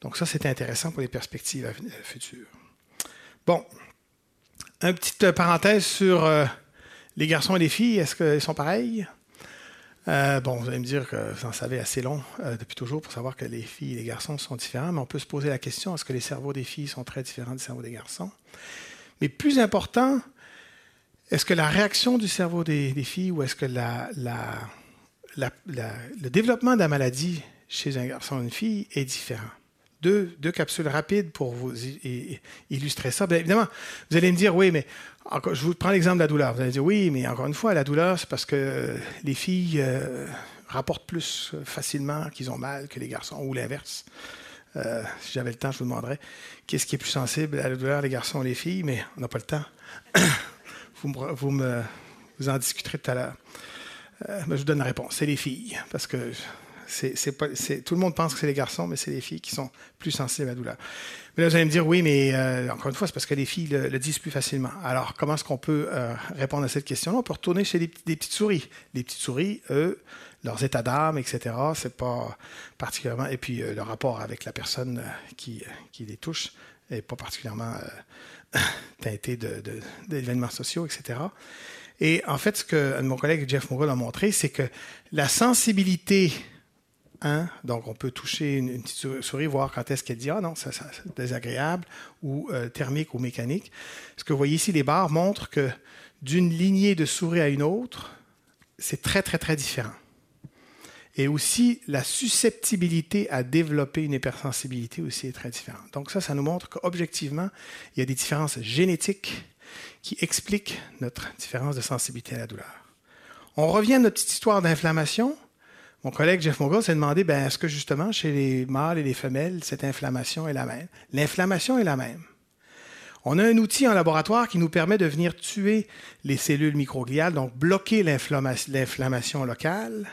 Donc ça, c'était intéressant pour les perspectives futures. Bon, une petite parenthèse sur les garçons et les filles. Est-ce qu'ils sont pareils? Euh, bon, vous allez me dire que vous en savez assez long euh, depuis toujours pour savoir que les filles et les garçons sont différents, mais on peut se poser la question est-ce que les cerveaux des filles sont très différents du cerveau des garçons? Mais plus important, est-ce que la réaction du cerveau des, filles ou est-ce que le développement de la maladie chez un garçon ou une fille est différent? Deux, capsules rapides pour vous illustrer ça. Bien évidemment, vous allez me dire, oui, mais je vous prends l'exemple de la douleur. Vous allez dire, oui, mais encore une fois, la douleur, c'est parce que les filles euh, rapportent plus facilement qu'ils ont mal que les garçons, ou l'inverse. Euh, si j'avais le temps, je vous demanderais qu'est-ce qui est plus sensible à la douleur, les garçons ou les filles, mais on n'a pas le temps. *coughs* vous, vous, en discuterez tout à l'heure. Euh, je vous donne la réponse. C'est les filles, parce que tout le monde pense que c'est les garçons, mais c'est les filles qui sont plus sensibles à la douleur. Mais là, vous allez me dire, oui, mais euh, encore une fois, c'est parce que les filles le, disent plus facilement. Alors, comment est-ce qu'on peut euh, répondre à cette question-là? On peut retourner chez les, petites souris. Les petites souris, eux, leurs états d'âme, etc., c'est pas particulièrement. Et puis, euh, le rapport avec la personne qui, qui les touche n'est pas particulièrement *coughs* teinté d'événements sociaux, etc. Et en fait, ce que mon collègue Jeff Morrell a montré, c'est que la sensibilité donc, on peut toucher une, petite souris, voir quand est-ce qu'elle dit Ah non, ça, c'est désagréable, ou euh, thermique ou mécanique. Ce que vous voyez ici, les barres montrent que d'une lignée de souris à une autre, c'est très, très, très différent. Et aussi, la susceptibilité à développer une hypersensibilité aussi est très différente. Donc ça, ça nous montre qu'objectivement, il y a des différences génétiques qui expliquent notre différence de sensibilité à la douleur. On revient à notre petite histoire d'inflammation. Mon collègue Jeff Moga s'est demandé, ben, est-ce que justement chez les mâles et les femelles, cette inflammation est la même? L'inflammation est la même. On a un outil en laboratoire qui nous permet de venir tuer les cellules microgliales, donc bloquer l'inflammation locale.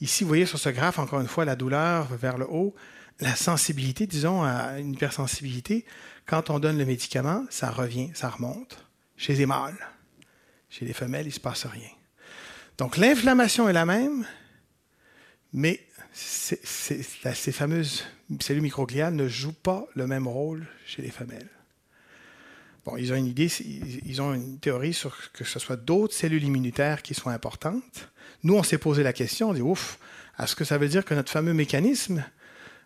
Ici, vous voyez sur ce graphe, encore une fois, la douleur vers le haut, la sensibilité, disons, à une hypersensibilité. Quand on donne le médicament, ça revient, ça remonte. Chez les mâles. Chez les femelles, il ne se passe rien. Donc l'inflammation est la même, mais ces fameuses cellules microgliales ne jouent pas le même rôle chez les femelles. Bon, ils ont une idée, ils ont une théorie sur que ce soit d'autres cellules immunitaires qui soient importantes. Nous, on s'est posé la question, on dit ouf, est-ce que ça veut dire que notre fameux mécanisme,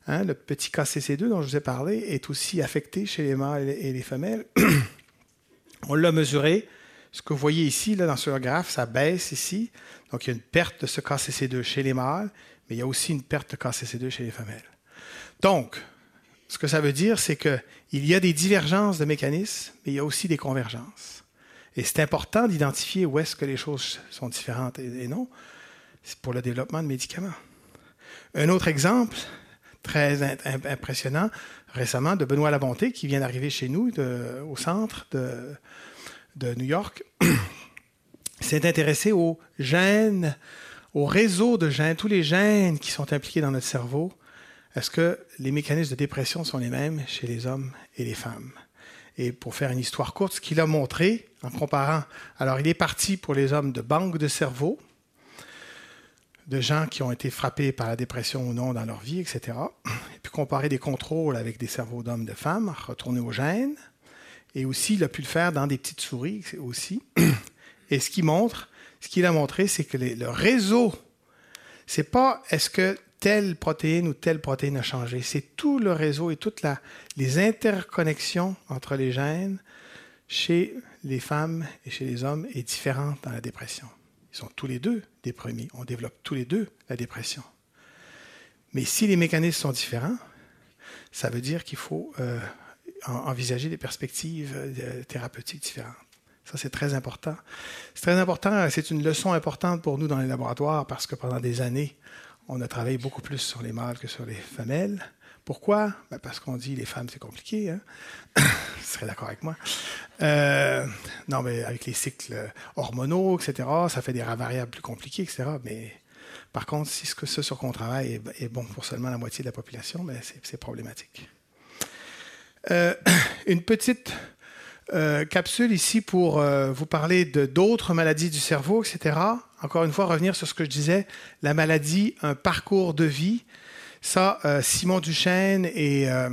hein, le petit KCC2 dont je vous ai parlé, est aussi affecté chez les mâles et les femelles? *coughs* On l'a mesuré. Ce que vous voyez ici, là, dans ce graphe, ça baisse ici. Donc, il y a une perte de ce KCC2 chez les mâles, mais il y a aussi une perte de KCC2 chez les femelles. Donc, ce que ça veut dire, c'est qu'il y a des divergences de mécanismes, mais il y a aussi des convergences. Et c'est important d'identifier où est-ce que les choses sont différentes et non. C'est pour le développement de médicaments. Un autre exemple très impressionnant récemment de Benoît Labonté qui vient d'arriver chez nous au centre de, de New York *clears throat* s'est intéressé aux gènes, au réseau de gènes, tous les gènes qui sont impliqués dans notre cerveau est-ce que les mécanismes de dépression sont les mêmes chez les hommes et les femmes? Et pour faire une histoire courte, ce qu'il a montré en comparant, alors il est parti pour les hommes de banque de cerveau, de gens qui ont été frappés par la dépression ou non dans leur vie, etc. Et puis comparer des contrôles avec des cerveaux d'hommes et de femmes, retourner aux gènes. Et aussi, il a pu le faire dans des petites souris aussi. Et ce qu'il montre, ce qu'il a montré, c'est que le réseau, c'est pas est-ce que telle protéine ou telle protéine a changé. C'est tout le réseau et toutes les interconnexions entre les gènes chez les femmes et chez les hommes est différente dans la dépression. Ils sont tous les deux déprimés. On développe tous les deux la dépression. Mais si les mécanismes sont différents, ça veut dire qu'il faut euh, envisager des perspectives euh, thérapeutiques différentes. Ça, c'est très important. C'est très important, c'est une leçon importante pour nous dans les laboratoires parce que pendant des années, on a travaillé beaucoup plus sur les mâles que sur les femelles. Pourquoi? Ben, Parce qu'on dit les femmes, c'est compliqué. Hein? *coughs* Vous serez d'accord avec moi. Euh, non, mais avec les cycles hormonaux, etc., ça fait des variables plus compliquées, etc. Mais par contre, si ce, sur quoi on travaille est, bon pour seulement la moitié de la population, ben, c'est problématique. Euh, *coughs* une petite euh, capsule ici pour vous parler de d'autres maladies du cerveau, etc encore une fois, revenir sur ce que je disais, la maladie, un parcours de vie. Ça, euh, Simon Duchesne et, euh,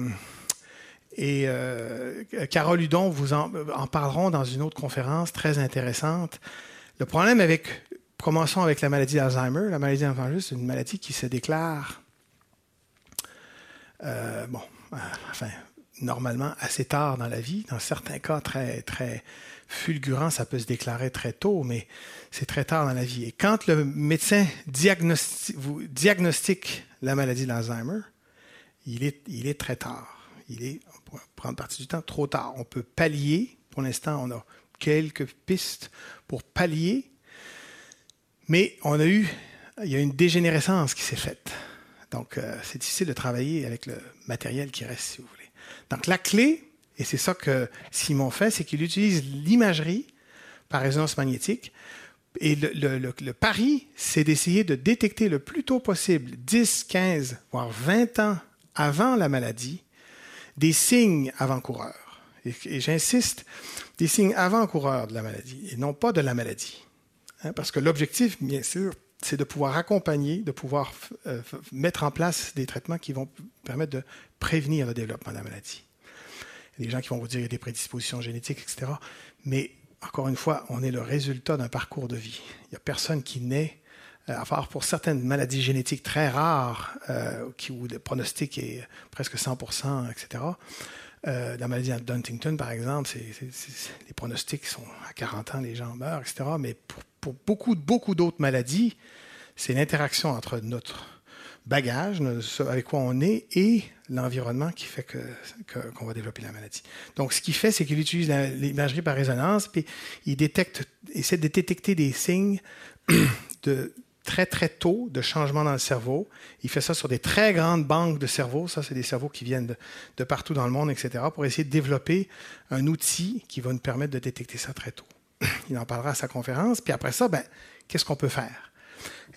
et euh, Carole Hudon vous en, parleront dans une autre conférence très intéressante. Le problème avec, commençons avec la maladie d'Alzheimer. La maladie d'Alzheimer, c'est une maladie qui se déclare, bon, enfin, normalement assez tard dans la vie, dans certains cas très, très fulgurants, ça peut se déclarer très tôt, mais c'est très tard dans la vie. Et quand le médecin diagnostique la maladie d'Alzheimer, il est, très tard. Il est, pour prendre partie du temps, trop tard. On peut pallier. Pour l'instant, on a quelques pistes pour pallier. Mais on a eu, il y a une dégénérescence qui s'est faite. Donc, euh, c'est difficile de travailler avec le matériel qui reste, si vous voulez. Donc, la clé, et c'est ça que Simon fait, c'est qu'il utilise l'imagerie par résonance magnétique et le, pari, c'est d'essayer de détecter le plus tôt possible, 10, 15, voire 20 ans avant la maladie, des signes avant-coureurs. Et, j'insiste, des signes avant-coureurs de la maladie, et non pas de la maladie. Hein, parce que l'objectif, bien sûr, c'est de pouvoir accompagner, de pouvoir euh, mettre en place des traitements qui vont permettre de prévenir le développement de la maladie. Il y a des gens qui vont vous dire qu'il y a des prédispositions génétiques, etc. Mais encore une fois, on est le résultat d'un parcours de vie. Il n'y a personne qui naît, euh, à part pour certaines maladies génétiques très rares, euh, qui, où le pronostic est presque 100%, etc. Euh, la maladie de Huntington, par exemple, les pronostics sont à 40 ans, les gens meurent, etc. Mais pour, pour beaucoup, beaucoup d'autres maladies, c'est l'interaction entre notre bagage, avec quoi on est, et l'environnement qui fait qu'on va développer la maladie. Donc, ce qu'il fait, c'est qu'il utilise l'imagerie par résonance, puis il détecte, essaie de détecter des signes *clears throat* de très, très tôt de changement dans le cerveau. Il fait ça sur des très grandes banques de cerveaux. Ça, c'est des cerveaux qui viennent de, partout dans le monde, etc., pour essayer de développer un outil qui va nous permettre de détecter ça très tôt. *coughs* Il en parlera à sa conférence. Puis après ça, ben, qu'est-ce qu'on peut faire?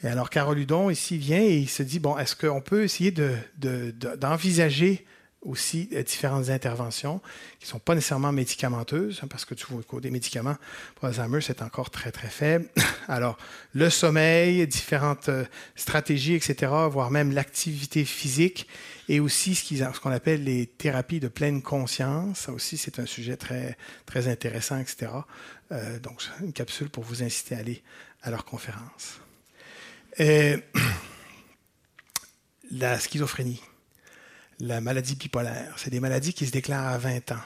Et alors, Carole Hudon, ici, vient et il se dit, bon, est-ce qu'on peut essayer d'envisager de, aussi euh, différentes interventions qui ne sont pas nécessairement médicamenteuses, hein, parce que tu vois, des médicaments pour Alzheimer, c'est encore très, très faible. *coughs* Alors, le sommeil, différentes euh, stratégies, etc., voire même l'activité physique, et aussi ce qu'on appelle les thérapies de pleine conscience. Ça aussi, c'est un sujet très, très intéressant, etc. Euh, donc, une capsule pour vous inciter à aller à leur conférence. Et *clears throat* la schizophrénie, la maladie bipolaire, c'est des maladies qui se déclarent à 20 ans.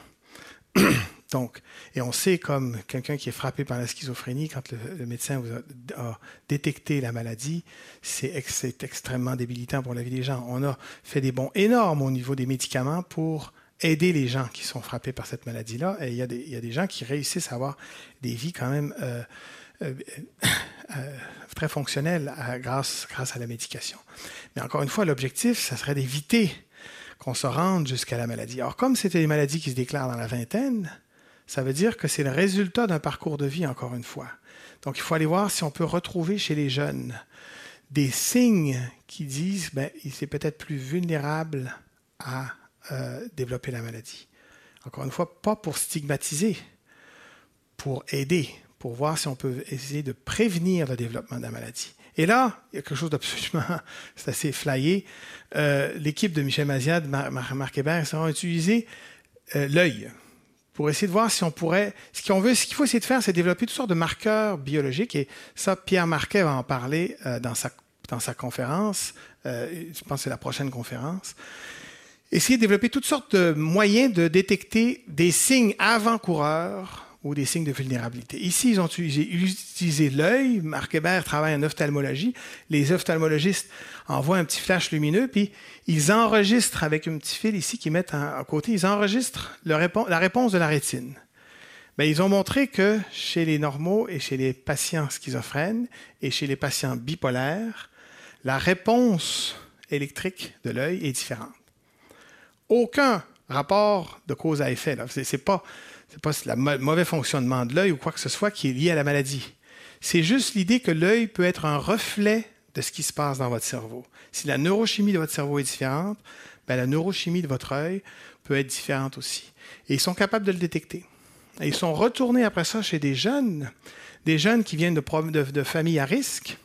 *clears throat* Donc, et on sait comme quelqu'un qui est frappé par la schizophrénie, quand le, médecin vous a, détecté la maladie, c'est extrêmement débilitant pour la vie des gens. On a fait des bons énormes au niveau des médicaments pour aider les gens qui sont frappés par cette maladie-là. Et il y, a des, gens qui réussissent à avoir des vies quand même euh, euh, *coughs* euh, très fonctionnelles grâce, grâce à la médication. Mais encore une fois, l'objectif, ça serait d'éviter qu'on se rende jusqu'à la maladie. Alors, comme c'était des maladies qui se déclarent dans la vingtaine, ça veut dire que c'est le résultat d'un parcours de vie, encore une fois. Donc, il faut aller voir si on peut retrouver chez les jeunes des signes qui disent ben, c'est peut-être plus vulnérable à euh, développer la maladie. Encore une fois, pas pour stigmatiser, pour aider, pour voir si on peut essayer de prévenir le développement de la maladie. Et là, il y a quelque chose d'absolument, *laughs* c'est assez flyé. Euh, l'équipe de Michel Maziad, Marc Hébert, ont utilisé euh, l'œil pour essayer de voir si on pourrait. Ce qu'on veut, ce qu'il faut essayer de faire, c'est développer toutes sortes de marqueurs biologiques. Et ça, Pierre Marquet va en parler euh, dans, sa, dans sa conférence. je pense que c'est la prochaine conférence essayer de développer toutes sortes de moyens de détecter des signes avant-coureurs ou des signes de vulnérabilité. Ici, ils ont utilisé, l'œil. Marc travaille en ophtalmologie. Les ophtalmologistes envoient un petit flash lumineux, puis ils enregistrent avec un petit fil ici qu'ils mettent à, côté, ils enregistrent la réponse de la rétine. Bien, ils ont montré que chez les normaux et chez les patients schizophrènes et chez les patients bipolaires, la réponse électrique de l'œil est différente. Aucun rapport de cause à effet. Ce n'est pas c'est pas le mauvais fonctionnement de l'œil ou quoi que ce soit qui est lié à la maladie. C'est juste l'idée que l'œil peut être un reflet de ce qui se passe dans votre cerveau. Si la neurochimie de votre cerveau est différente, ben la neurochimie de votre œil peut être différente aussi. Et ils sont capables de le détecter. Ils sont retournés après ça chez des jeunes, des jeunes qui viennent de, de familles à risque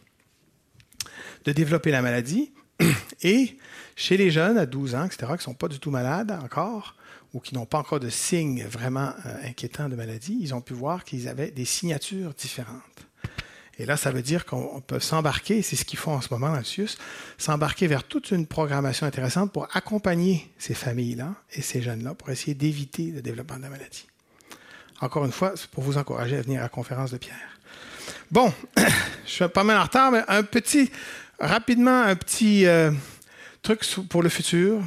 de développer la maladie. *clears throat* Et chez les jeunes à 12 ans, etc., qui ne sont pas du tout malades encore, ou qui n'ont pas encore de signes vraiment euh, inquiétants de maladie, ils ont pu voir qu'ils avaient des signatures différentes. Et là, ça veut dire qu'on peut s'embarquer, c'est ce qu'ils font en ce moment dans s'embarquer vers toute une programmation intéressante pour accompagner ces familles-là et ces jeunes-là pour essayer d'éviter le développement de la maladie. Encore une fois, c'est pour vous encourager à venir à la conférence de Pierre. Bon, *coughs* je suis pas mal en retard, mais un petit, rapidement, un petit euh, truc pour le futur.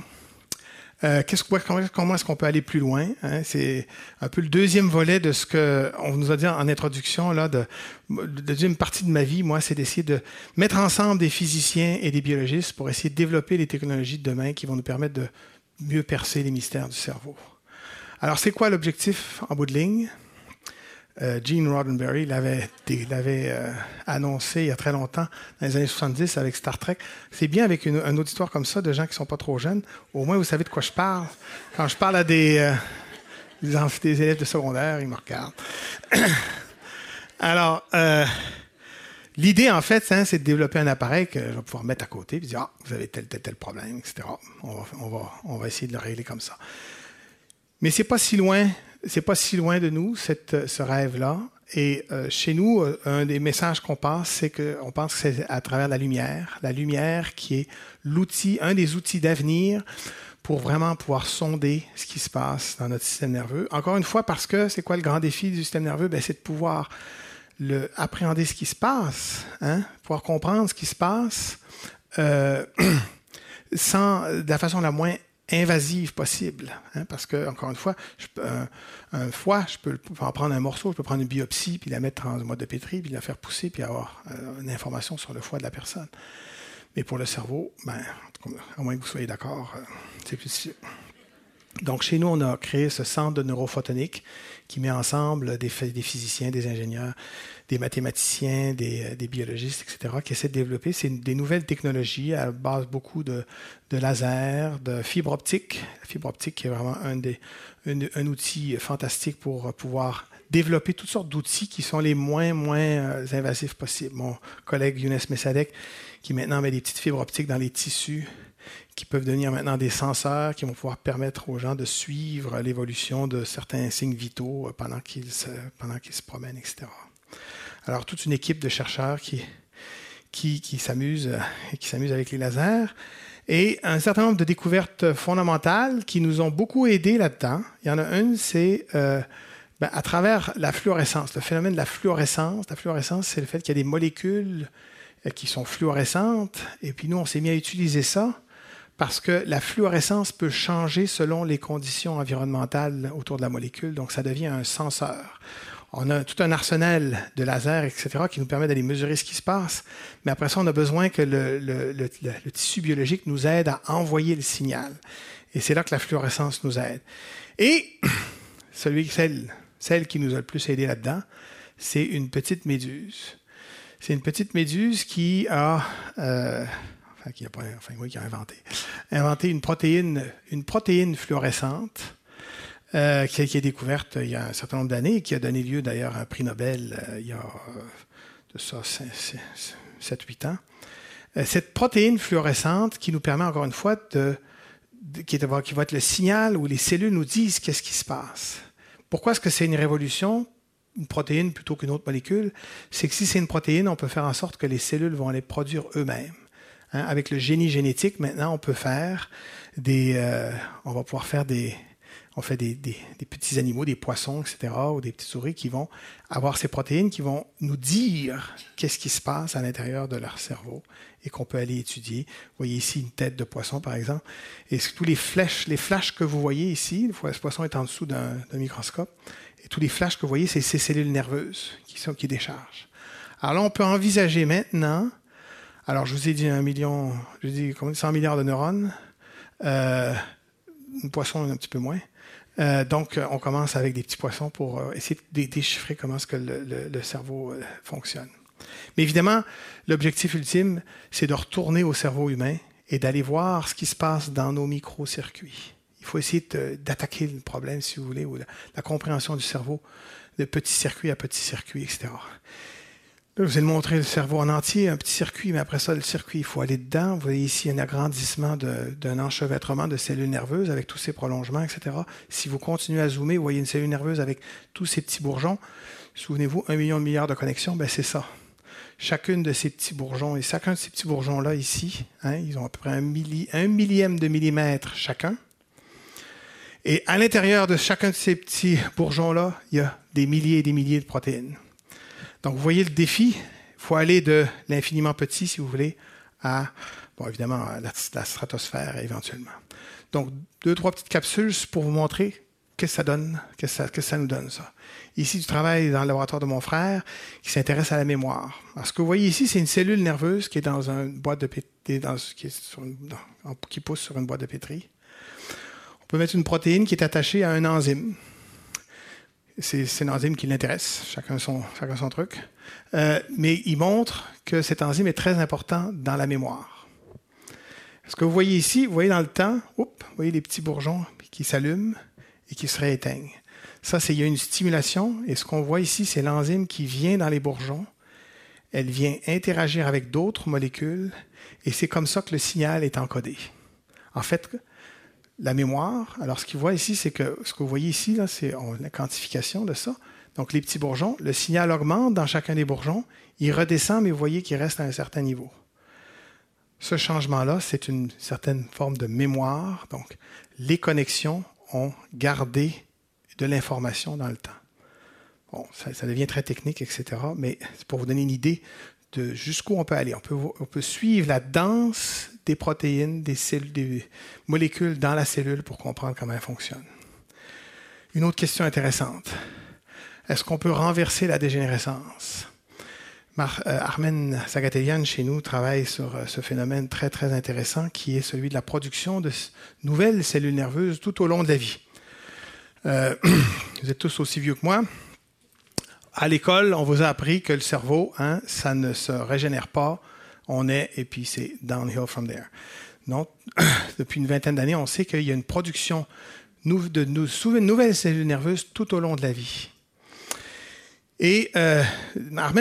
Euh, comment, est-ce qu'on peut aller plus loin? Hein? C'est un peu le deuxième volet de ce qu'on nous a dit en introduction. Là, de, deuxième partie de ma vie, moi, c'est d'essayer de mettre ensemble des physiciens et des biologistes pour essayer de développer les technologies de demain qui vont nous permettre de mieux percer les mystères du cerveau. Alors, c'est quoi l'objectif en bout de ligne? Euh, Gene Roddenberry l'avait, euh, annoncé il y a très longtemps, dans les années 70 avec Star Trek. C'est bien avec une, un auditoire comme ça, de gens qui ne sont pas trop jeunes. Au moins, vous savez de quoi je parle. Quand je parle à des, euh, élèves de secondaire, ils me regardent. *coughs* Alors, l'idée, en fait, hein, c'est de développer un appareil que je vais pouvoir mettre à côté et dire Ah, vous avez tel, tel, tel problème, etc. On va, on va, on va essayer de le régler comme ça. Mais c'est pas si loin c'est pas si loin de nous, cette, ce rêve-là. Et euh, chez nous, euh, un des messages qu'on passe, c'est qu'on pense que c'est à travers la lumière, la lumière qui est l'outil, un des outils d'avenir pour vraiment pouvoir sonder ce qui se passe dans notre système nerveux. Encore une fois, parce que c'est quoi le grand défi du système nerveux? Ben, c'est de pouvoir appréhender ce qui se passe, hein? pouvoir comprendre ce qui se passe euh, *clears throat* sans, de la façon la moins invasive possible. Hein, parce que, encore une fois, un, foie, je peux en prendre un morceau, je peux prendre une biopsie, puis la mettre en mode de pétri, puis la faire pousser, puis avoir euh, une information sur le foie de la personne. Mais pour le cerveau, ben, à moins que vous soyez d'accord, euh, c'est plus difficile. Donc, chez nous, on a créé ce centre de neurophotonique qui met ensemble des, physiciens, des ingénieurs, des mathématiciens, des, euh, biologistes, etc., qui essaient de développer des nouvelles technologies à base beaucoup de, de laser, de fibre optique. La fibre optique qui est vraiment un, des, un, outil fantastique pour pouvoir développer toutes sortes d'outils qui sont les moins, moins euh, invasifs possibles. Mon collègue Younes Messadek, qui maintenant met des petites fibres optiques dans les tissus, qui peuvent devenir maintenant des senseurs qui vont pouvoir permettre aux gens de suivre l'évolution de certains signes vitaux euh, pendant qu'ils se, se promènent, etc. Alors, toute une équipe de chercheurs qui, qui, qui s'amusent euh, qui s'amusent avec les lasers et un certain nombre de découvertes fondamentales qui nous ont beaucoup aidés là-dedans. Il y en a une, c'est euh, ben, à travers la fluorescence, le phénomène de la fluorescence. La fluorescence, c'est le fait qu'il y a des molécules qui sont fluorescentes, et puis nous, on s'est mis à utiliser ça parce que la fluorescence peut changer selon les conditions environnementales autour de la molécule, donc ça devient un senseur. On a tout un arsenal de lasers, etc., qui nous permet d'aller mesurer ce qui se passe, mais après ça, on a besoin que le, tissu biologique nous aide à envoyer le signal. Et c'est là que la fluorescence nous aide. Et *clears throat* celui, celle, celle qui nous a le plus aidé là-dedans, c'est une petite méduse. C'est une petite méduse qui a... Euh, qui a, inventé, une protéine, fluorescente euh, qui, été découverte il y a un certain nombre d'années et qui a donné lieu d'ailleurs à un prix Nobel euh, il y a euh, de ça 7-8 ans. cette protéine fluorescente qui nous permet encore une fois de, qui, est, qui va être le signal où les cellules nous disent qu'est-ce qui se passe. Pourquoi est-ce que c'est une révolution une protéine plutôt qu'une autre molécule, c'est que si c'est une protéine, on peut faire en sorte que les cellules vont les produire eux-mêmes. Hein, avec le génie génétique, maintenant, on peut faire des, euh, on va pouvoir faire des, on fait des, petits animaux, des poissons, etc., ou des petites souris qui vont avoir ces protéines qui vont nous dire qu'est-ce qui se passe à l'intérieur de leur cerveau et qu'on peut aller étudier. Vous voyez ici une tête de poisson, par exemple. Et tous les flèches, les flashs que vous voyez ici, ce poisson est en dessous d'un microscope, et tous les flashs que vous voyez, c'est ces cellules nerveuses qui, sont, qui déchargent. Alors là, on peut envisager maintenant alors, je vous ai dit un million, je vous ai dit 100 milliards de neurones. Euh, un poisson, un petit peu moins. Euh, donc, on commence avec des petits poissons pour euh, essayer de déchiffrer comment ce que le, cerveau fonctionne. Mais évidemment, l'objectif ultime, c'est de retourner au cerveau humain et d'aller voir ce qui se passe dans nos micro-circuits. Il faut essayer d'attaquer le problème, si vous voulez, ou la, la compréhension du cerveau de petit circuit à petit circuit, etc. Là, vous ai montré le cerveau en entier, un petit circuit, mais après ça, le circuit, il faut aller dedans. Vous voyez ici un agrandissement d'un enchevêtrement de cellules nerveuses avec tous ces prolongements, etc. Si vous continuez à zoomer, vous voyez une cellule nerveuse avec tous ces petits bourgeons. Souvenez-vous, un million de milliards de connexions, ben c'est ça. Chacune de ces petits bourgeons, et chacun de ces petits bourgeons-là ici, hein, ils ont à peu près un, un millième de millimètre chacun. Et à l'intérieur de chacun de ces petits bourgeons-là, il y a des milliers et des milliers de protéines. Donc, vous voyez le défi. Il faut aller de l'infiniment petit, si vous voulez, à, bon, évidemment, la, stratosphère éventuellement. Donc, deux, trois petites capsules pour vous montrer qu'est-ce que ça donne, qu'est-ce que ça, nous donne, ça. Ici, du travail dans le laboratoire de mon frère qui s'intéresse à la mémoire. Alors, ce que vous voyez ici, c'est une cellule nerveuse qui est dans une boîte de pétri, qui pousse sur une boîte de pétri. On peut mettre une protéine qui est attachée à un enzyme c'est une enzyme qui l'intéresse, chacun son, chacun son truc. Euh, mais il montre que cet enzyme est très important dans la mémoire. Ce que vous voyez ici, vous voyez dans le temps, vous voyez les petits bourgeons qui s'allument et qui se rééteignent. Ça, c'est il y a une stimulation, et ce qu'on voit ici, c'est l'enzyme qui vient dans les bourgeons. Elle vient interagir avec d'autres molécules, et c'est comme ça que le signal est encodé. En fait, la mémoire. Alors, ce qu'il voit ici, c'est que ce que vous voyez ici, c'est la quantification de ça. Donc, les petits bourgeons, le signal augmente dans chacun des bourgeons, il redescend, mais vous voyez qu'il reste à un certain niveau. Ce changement-là, c'est une certaine forme de mémoire. Donc, les connexions ont gardé de l'information dans le temps. Bon, ça, devient très technique, etc. Mais c'est pour vous donner une idée de jusqu'où on peut aller. On peut, on peut suivre la danse des protéines, des, cellules, des molécules dans la cellule pour comprendre comment elles fonctionnent. Une autre question intéressante. Est-ce qu'on peut renverser la dégénérescence? Euh, Armen Sagatelian, chez nous, travaille sur euh, ce phénomène très, très intéressant qui est celui de la production de nouvelles cellules nerveuses tout au long de la vie. Euh, *clears throat* vous êtes tous aussi vieux que moi. À l'école, on vous a appris que le cerveau, hein, ça ne se régénère pas. On est, et puis c'est downhill from there. Donc, *clears throat* depuis une vingtaine d'années, on sait qu'il y a une production de nouvelles cellules nerveuses tout au long de la vie. Et euh,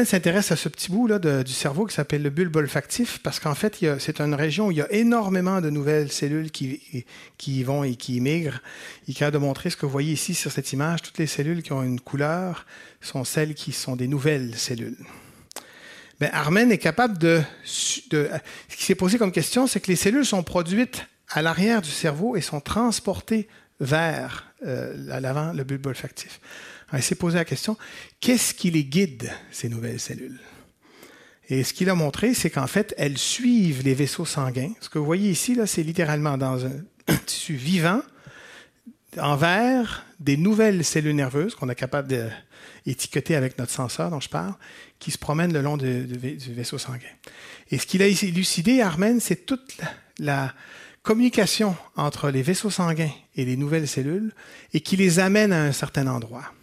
s'intéresse à ce petit bout là du cerveau qui s'appelle le bulbe olfactif parce qu'en fait, c'est une région où il y a énormément de nouvelles cellules qui, qui y vont et qui migrent. Il est de montrer ce que vous voyez ici sur cette image. Toutes les cellules qui ont une couleur sont celles qui sont des nouvelles cellules. Ben, Armen est capable de. Ce qui s'est posé comme question, c'est que les cellules sont produites à l'arrière du cerveau et sont transportées vers euh, l'avant, le bulbe olfactif. il s'est posé la question, qu'est-ce qui les guide, ces nouvelles cellules? Et ce qu'il a montré, c'est qu'en fait, elles suivent les vaisseaux sanguins. Ce que vous voyez ici, c'est littéralement dans un *coughs* tissu vivant, envers des nouvelles cellules nerveuses qu'on est capable d'étiqueter avec notre senseur dont je parle, qui se promènent le long du vaisseau sanguin. Et ce qu'il a élucidé, Armen, c'est toute la, communication entre les vaisseaux sanguins et les nouvelles cellules et qui les amène à un certain endroit.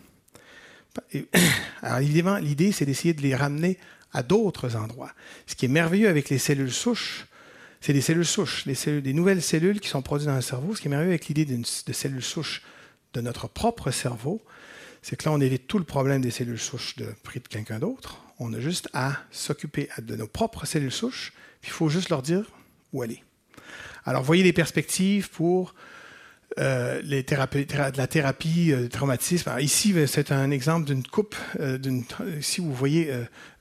*coughs* Alors évidemment, l'idée, c'est d'essayer de les ramener à d'autres endroits. Ce qui est merveilleux avec les cellules souches, c'est des cellules souches, les cellules, des nouvelles cellules qui sont produites dans le cerveau. Ce qui est merveilleux avec l'idée de cellules souches de notre propre cerveau, c'est que là, on évite tout le problème des cellules souches de prix de quelqu'un d'autre. On a juste à s'occuper de nos propres cellules souches, puis il faut juste leur dire où aller. Alors, voyez les perspectives pour euh, la thérapie euh, traumatisme. ici, euh, c'est un exemple d'une coupe. ici, vous voyez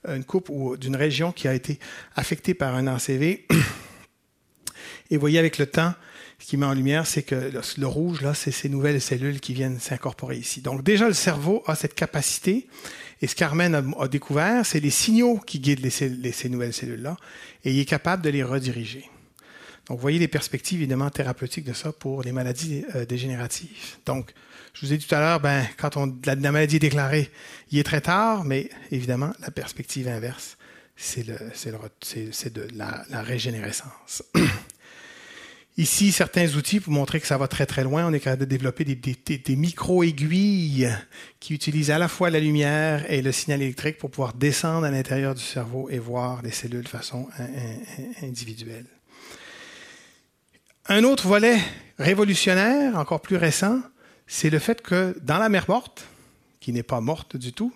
une coupe d'une région qui a été affectée par un ACV. *clears throat* Et voyez avec le temps, ce qui met en lumière, c'est que le, rouge, là, c'est ces nouvelles cellules qui viennent s'incorporer ici. Donc déjà, le cerveau a cette capacité. Et ce qu'Armen a, découvert, c'est les signaux qui guident ces nouvelles cellules-là. Et il est capable de les rediriger. Donc, vous voyez les perspectives évidemment thérapeutiques de ça pour les maladies euh, dégénératives. Donc, je vous ai dit tout à l'heure, ben, quand on, la, maladie est déclarée, il est très tard, mais évidemment, la perspective inverse, c'est de la, régénérescence. *clears throat* Ici, certains outils pour montrer que ça va très très loin. On est capable de développer des, micro-aiguilles qui utilisent à la fois la lumière et le signal électrique pour pouvoir descendre à l'intérieur du cerveau et voir les cellules de façon individuelle. Un autre volet révolutionnaire, encore plus récent, c'est le fait que dans la mer morte, qui n'est pas morte du tout,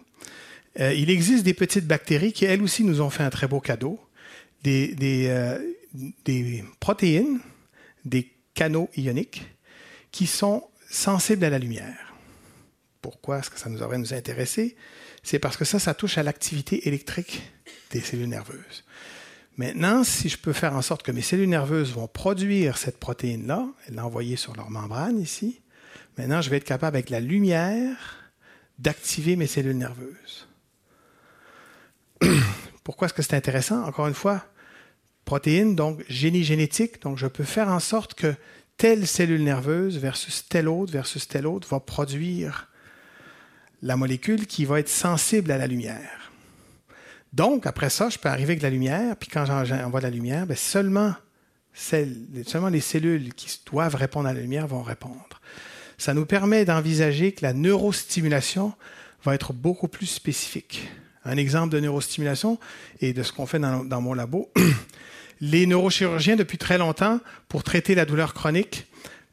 euh, il existe des petites bactéries qui, elles aussi, nous ont fait un très beau cadeau. Des, euh, des protéines, des canaux ioniques, qui sont sensibles à la lumière. Pourquoi est-ce que ça nous aurait nous intéresser? C'est parce que ça, ça touche à l'activité électrique des cellules nerveuses. Maintenant, si je peux faire en sorte que mes cellules nerveuses vont produire cette protéine-là, et l'envoyer sur leur membrane ici, maintenant je vais être capable avec la lumière d'activer mes cellules nerveuses. *clears throat* Pourquoi est-ce que c'est intéressant? Encore une fois, protéines, donc génie génétique, donc je peux faire en sorte que telle cellule nerveuse versus telle autre versus telle autre va produire la molécule qui va être sensible à la lumière. Donc, après ça, je peux arriver avec la lumière, puis quand j'envoie la lumière, bien, seulement, seulement les cellules qui doivent répondre à la lumière vont répondre. Ça nous permet d'envisager que la neurostimulation va être beaucoup plus spécifique. Un exemple de neurostimulation et de ce qu'on fait dans, dans mon labo. *clears throat* Les neurochirurgiens, depuis très longtemps, pour traiter la douleur chronique,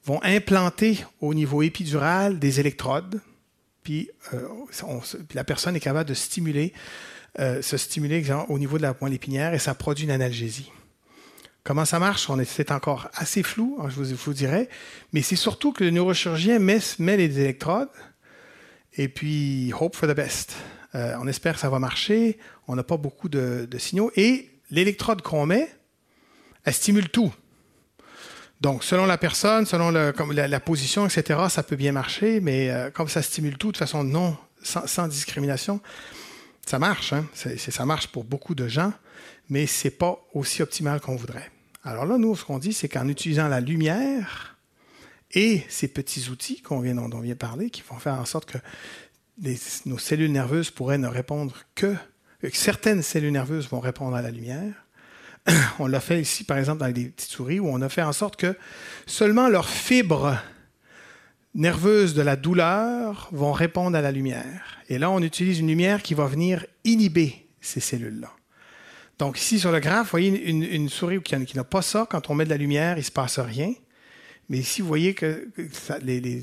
vont implanter au niveau épidural des électrodes, puis, euh, la personne est capable de stimuler euh, se stimuler au niveau de la moelle épinière et ça produit une analgésie. Comment ça marche? C'est encore assez flou, hein, je vous, dirais, mais c'est surtout que le neurochirurgien met, les électrodes et puis hope for the best. Euh, on espère que ça va marcher, on n'a pas beaucoup de, signaux et l'électrode qu'on met, elle stimule tout. Donc, selon la personne, selon la, position, etc., ça peut bien marcher, mais euh, comme ça stimule tout de façon non, sans, discrimination, ça marche. Hein? ça marche pour beaucoup de gens, mais ce n'est pas aussi optimal qu'on voudrait. Alors là, nous, ce qu'on dit, c'est qu'en utilisant la lumière et ces petits outils vient, dont on vient parler, qui vont faire en sorte que nos cellules nerveuses pourraient ne répondre que, que certaines cellules nerveuses vont répondre à la lumière, *clears throat* on l'a fait ici, par exemple, dans des petites souris, où on a fait en sorte que seulement leurs fibres nerveuses de la douleur vont répondre à la lumière. Et là, on utilise une lumière qui va venir inhiber ces cellules-là. Donc ici, sur le graphe, vous voyez une, souris qui, n'a pas ça. Quand on met de la lumière, il ne se passe rien. Mais ici, vous voyez que, les, les,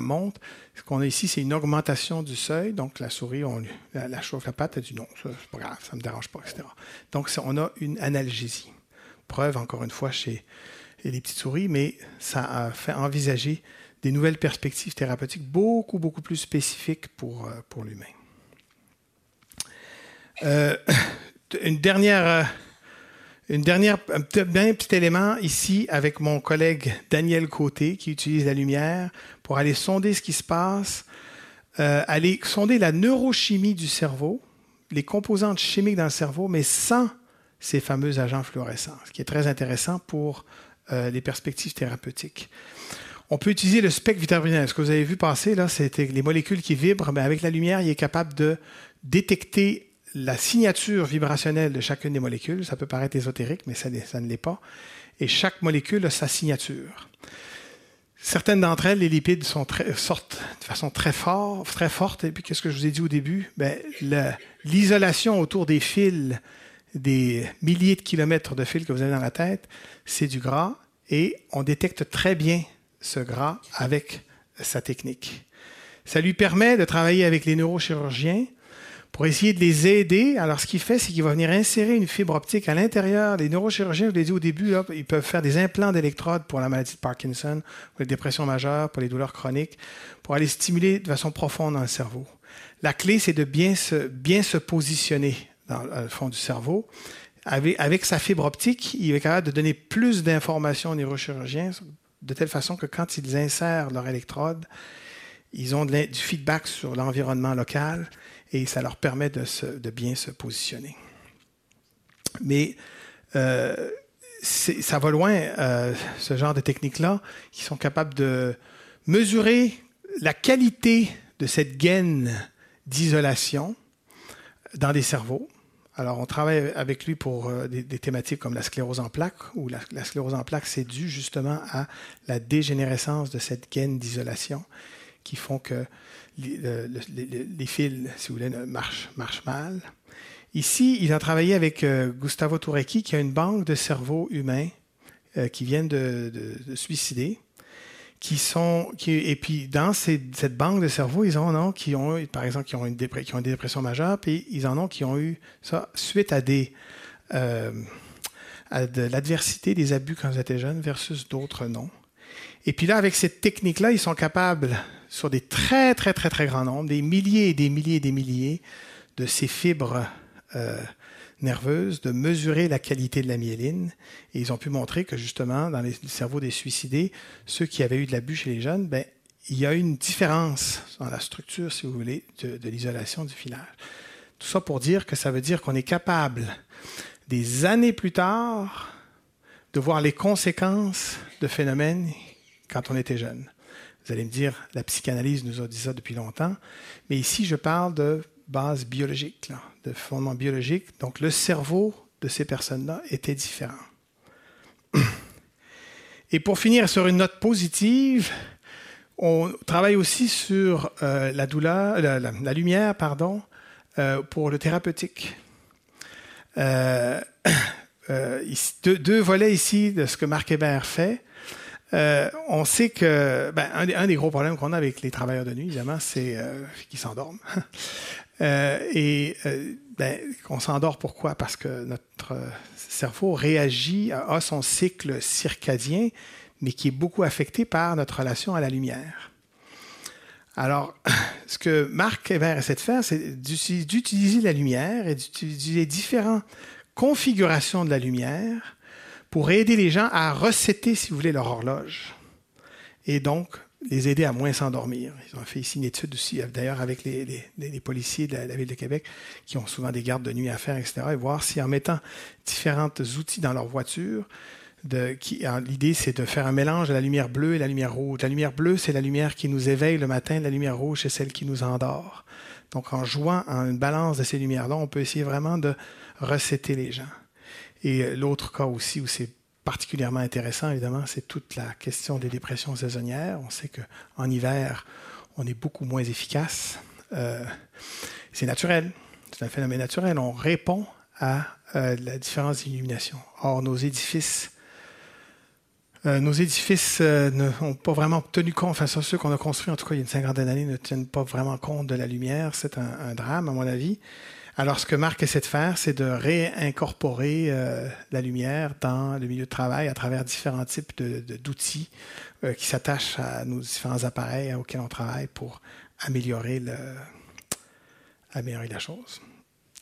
montent. Ce qu'on a ici, c'est une augmentation du seuil. Donc, la souris, on, la, chauffe la patte, elle dit non, c'est pas grave, ça ne me dérange pas, etc. Donc, on a une analgésie. Preuve, encore une fois, chez les petites souris, mais ça a fait envisager des nouvelles perspectives thérapeutiques beaucoup, beaucoup plus spécifiques pour, euh, l'humain. Euh, *coughs* une dernière euh, une dernière, un petit, élément ici avec mon collègue Daniel Côté qui utilise la lumière pour aller sonder ce qui se passe, euh, aller sonder la neurochimie du cerveau, les composantes chimiques dans le cerveau, mais sans ces fameux agents fluorescents, ce qui est très intéressant pour euh, les perspectives thérapeutiques. On peut utiliser le spectre vitaminiel. Ce que vous avez vu passer, là, c'était les molécules qui vibrent. Mais avec la lumière, il est capable de détecter la signature vibrationnelle de chacune des molécules. Ça peut paraître ésotérique, mais ça, ne l'est pas. Et chaque molécule a sa signature. Certaines d'entre elles, les lipides, sont sortent de façon très, très forte. Et puis, qu'est-ce que je vous ai dit au début? Ben, l'isolation autour des fils, des milliers de kilomètres de fils que vous avez dans la tête, c'est du gras. Et on détecte très bien ce gras avec sa technique. Ça lui permet de travailler avec les neurochirurgiens pour essayer de les aider. Alors, ce qu'il fait, c'est qu'il va venir insérer une fibre optique à l'intérieur. Les neurochirurgiens, je l'ai dit au début, ils peuvent faire des implants d'électrodes pour la maladie de Parkinson, pour les dépressions majeures, pour les douleurs chroniques, pour aller stimuler de façon profonde dans le cerveau. La clé, c'est de bien se, bien se positionner dans le fond du cerveau. Avec, avec sa fibre optique, il est capable de donner plus d'informations aux neurochirurgiens, de telle façon que quand ils insèrent leur électrode, ils ont du feedback sur l'environnement local et ça leur permet de, bien se positionner. Mais euh, ça va loin, euh, ce genre de techniques-là, qui sont capables de mesurer la qualité de cette gaine d'isolation dans des cerveaux. Alors, on travaille avec lui pour euh, des, thématiques comme la sclérose en plaques, où la, la sclérose en plaques, c'est dû justement à la dégénérescence de cette gaine d'isolation qui font que les, fils, si vous voulez, marchent, mal. Ici, il a travaillé avec euh, Gustavo Tourecki, qui a une banque de cerveaux humains euh, qui viennent de, de, suicider. Qui sont, et puis, dans cette banque de cerveaux, ils en ont qui ont, par exemple, qui ont une, ont dépression majeure, puis ils en ont qui ont eu ça suite à des. Euh, à de l'adversité, des abus quand ils étaient jeunes versus d'autres non. Et puis là, avec cette technique-là, ils sont capables sur des très, très, très, très grands nombres, des milliers et des milliers et des milliers de ces fibres euh, nerveuses, de mesurer la qualité de la myéline. Et ils ont pu montrer que justement, dans les cerveaux des suicidés, ceux qui avaient eu de l'abus chez les jeunes, ben, il y a une différence dans la structure, si vous voulez, de, de l'isolation du filage. Tout ça pour dire que ça veut dire qu'on est capable, des années plus tard, de voir les conséquences de phénomènes quand on était jeune. Vous allez me dire, la psychanalyse nous a dit ça depuis longtemps, mais ici, je parle de base biologique, de fondement biologique. Donc, le cerveau de ces personnes-là était différent. *clears throat* Et pour finir sur une note positive, on travaille aussi sur euh, la douleur, la, lumière, pardon, euh, pour le thérapeutique. Euh, *clears throat* deux, deux, volets ici de ce que Marc Hébert fait. Euh, on sait que ben, un, des, gros problèmes qu'on a avec les travailleurs de nuit, évidemment, c'est euh, qu'ils s'endorment. *laughs* Euh, et ben, on s'endort pourquoi? Parce que notre cerveau réagit à, son cycle circadien, mais qui est beaucoup affecté par notre relation à la lumière. Alors, *laughs* ce que Marc Hébert essaie de faire, c'est d'utiliser la lumière et d'utiliser différentes configurations de la lumière pour aider les gens à recéter, si vous voulez, leur horloge. Et donc, les aider à moins s'endormir. Ils ont fait ici une étude aussi, d'ailleurs, avec les, policiers de la, Ville de Québec, qui ont souvent des gardes de nuit à faire, etc., et voir si en mettant différents outils dans leur voiture, l'idée, c'est de faire un mélange de la lumière bleue et la lumière rouge. La lumière bleue, c'est la lumière qui nous éveille le matin, la lumière rouge, c'est celle qui nous endort. Donc, en jouant en une balance de ces lumières-là, on peut essayer vraiment de recéter les gens. Et l'autre cas aussi où c'est particulièrement intéressant, évidemment, c'est toute la question des dépressions saisonnières. On sait qu'en hiver, on est beaucoup moins efficace. Euh, c'est naturel, c'est un phénomène naturel. On répond à euh, la différence d'illumination. Or, nos édifices, euh, nos édifices n'ont pas vraiment tenu compte, enfin, ceux qu'on a construits, en tout cas, il y a une cinquantaine d'années, ne tiennent pas vraiment compte de la lumière. C'est un drame, à mon avis. Alors, ce que Marc essaie de faire, c'est de réincorporer euh, la lumière dans le milieu de travail à travers différents types d'outils euh, qui s'attachent à nos différents appareils auxquels on travaille pour améliorer la chose.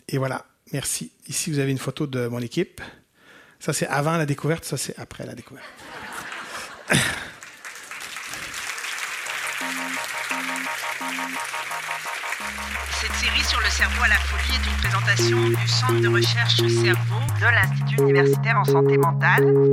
Et voilà, merci. Ici, vous avez une photo de mon équipe. Ça, c'est avant la découverte, ça, c'est après la découverte. *laughs* sur le cerveau à la folie est une présentation du Centre de recherche cerveau de l'Institut universitaire en santé mentale.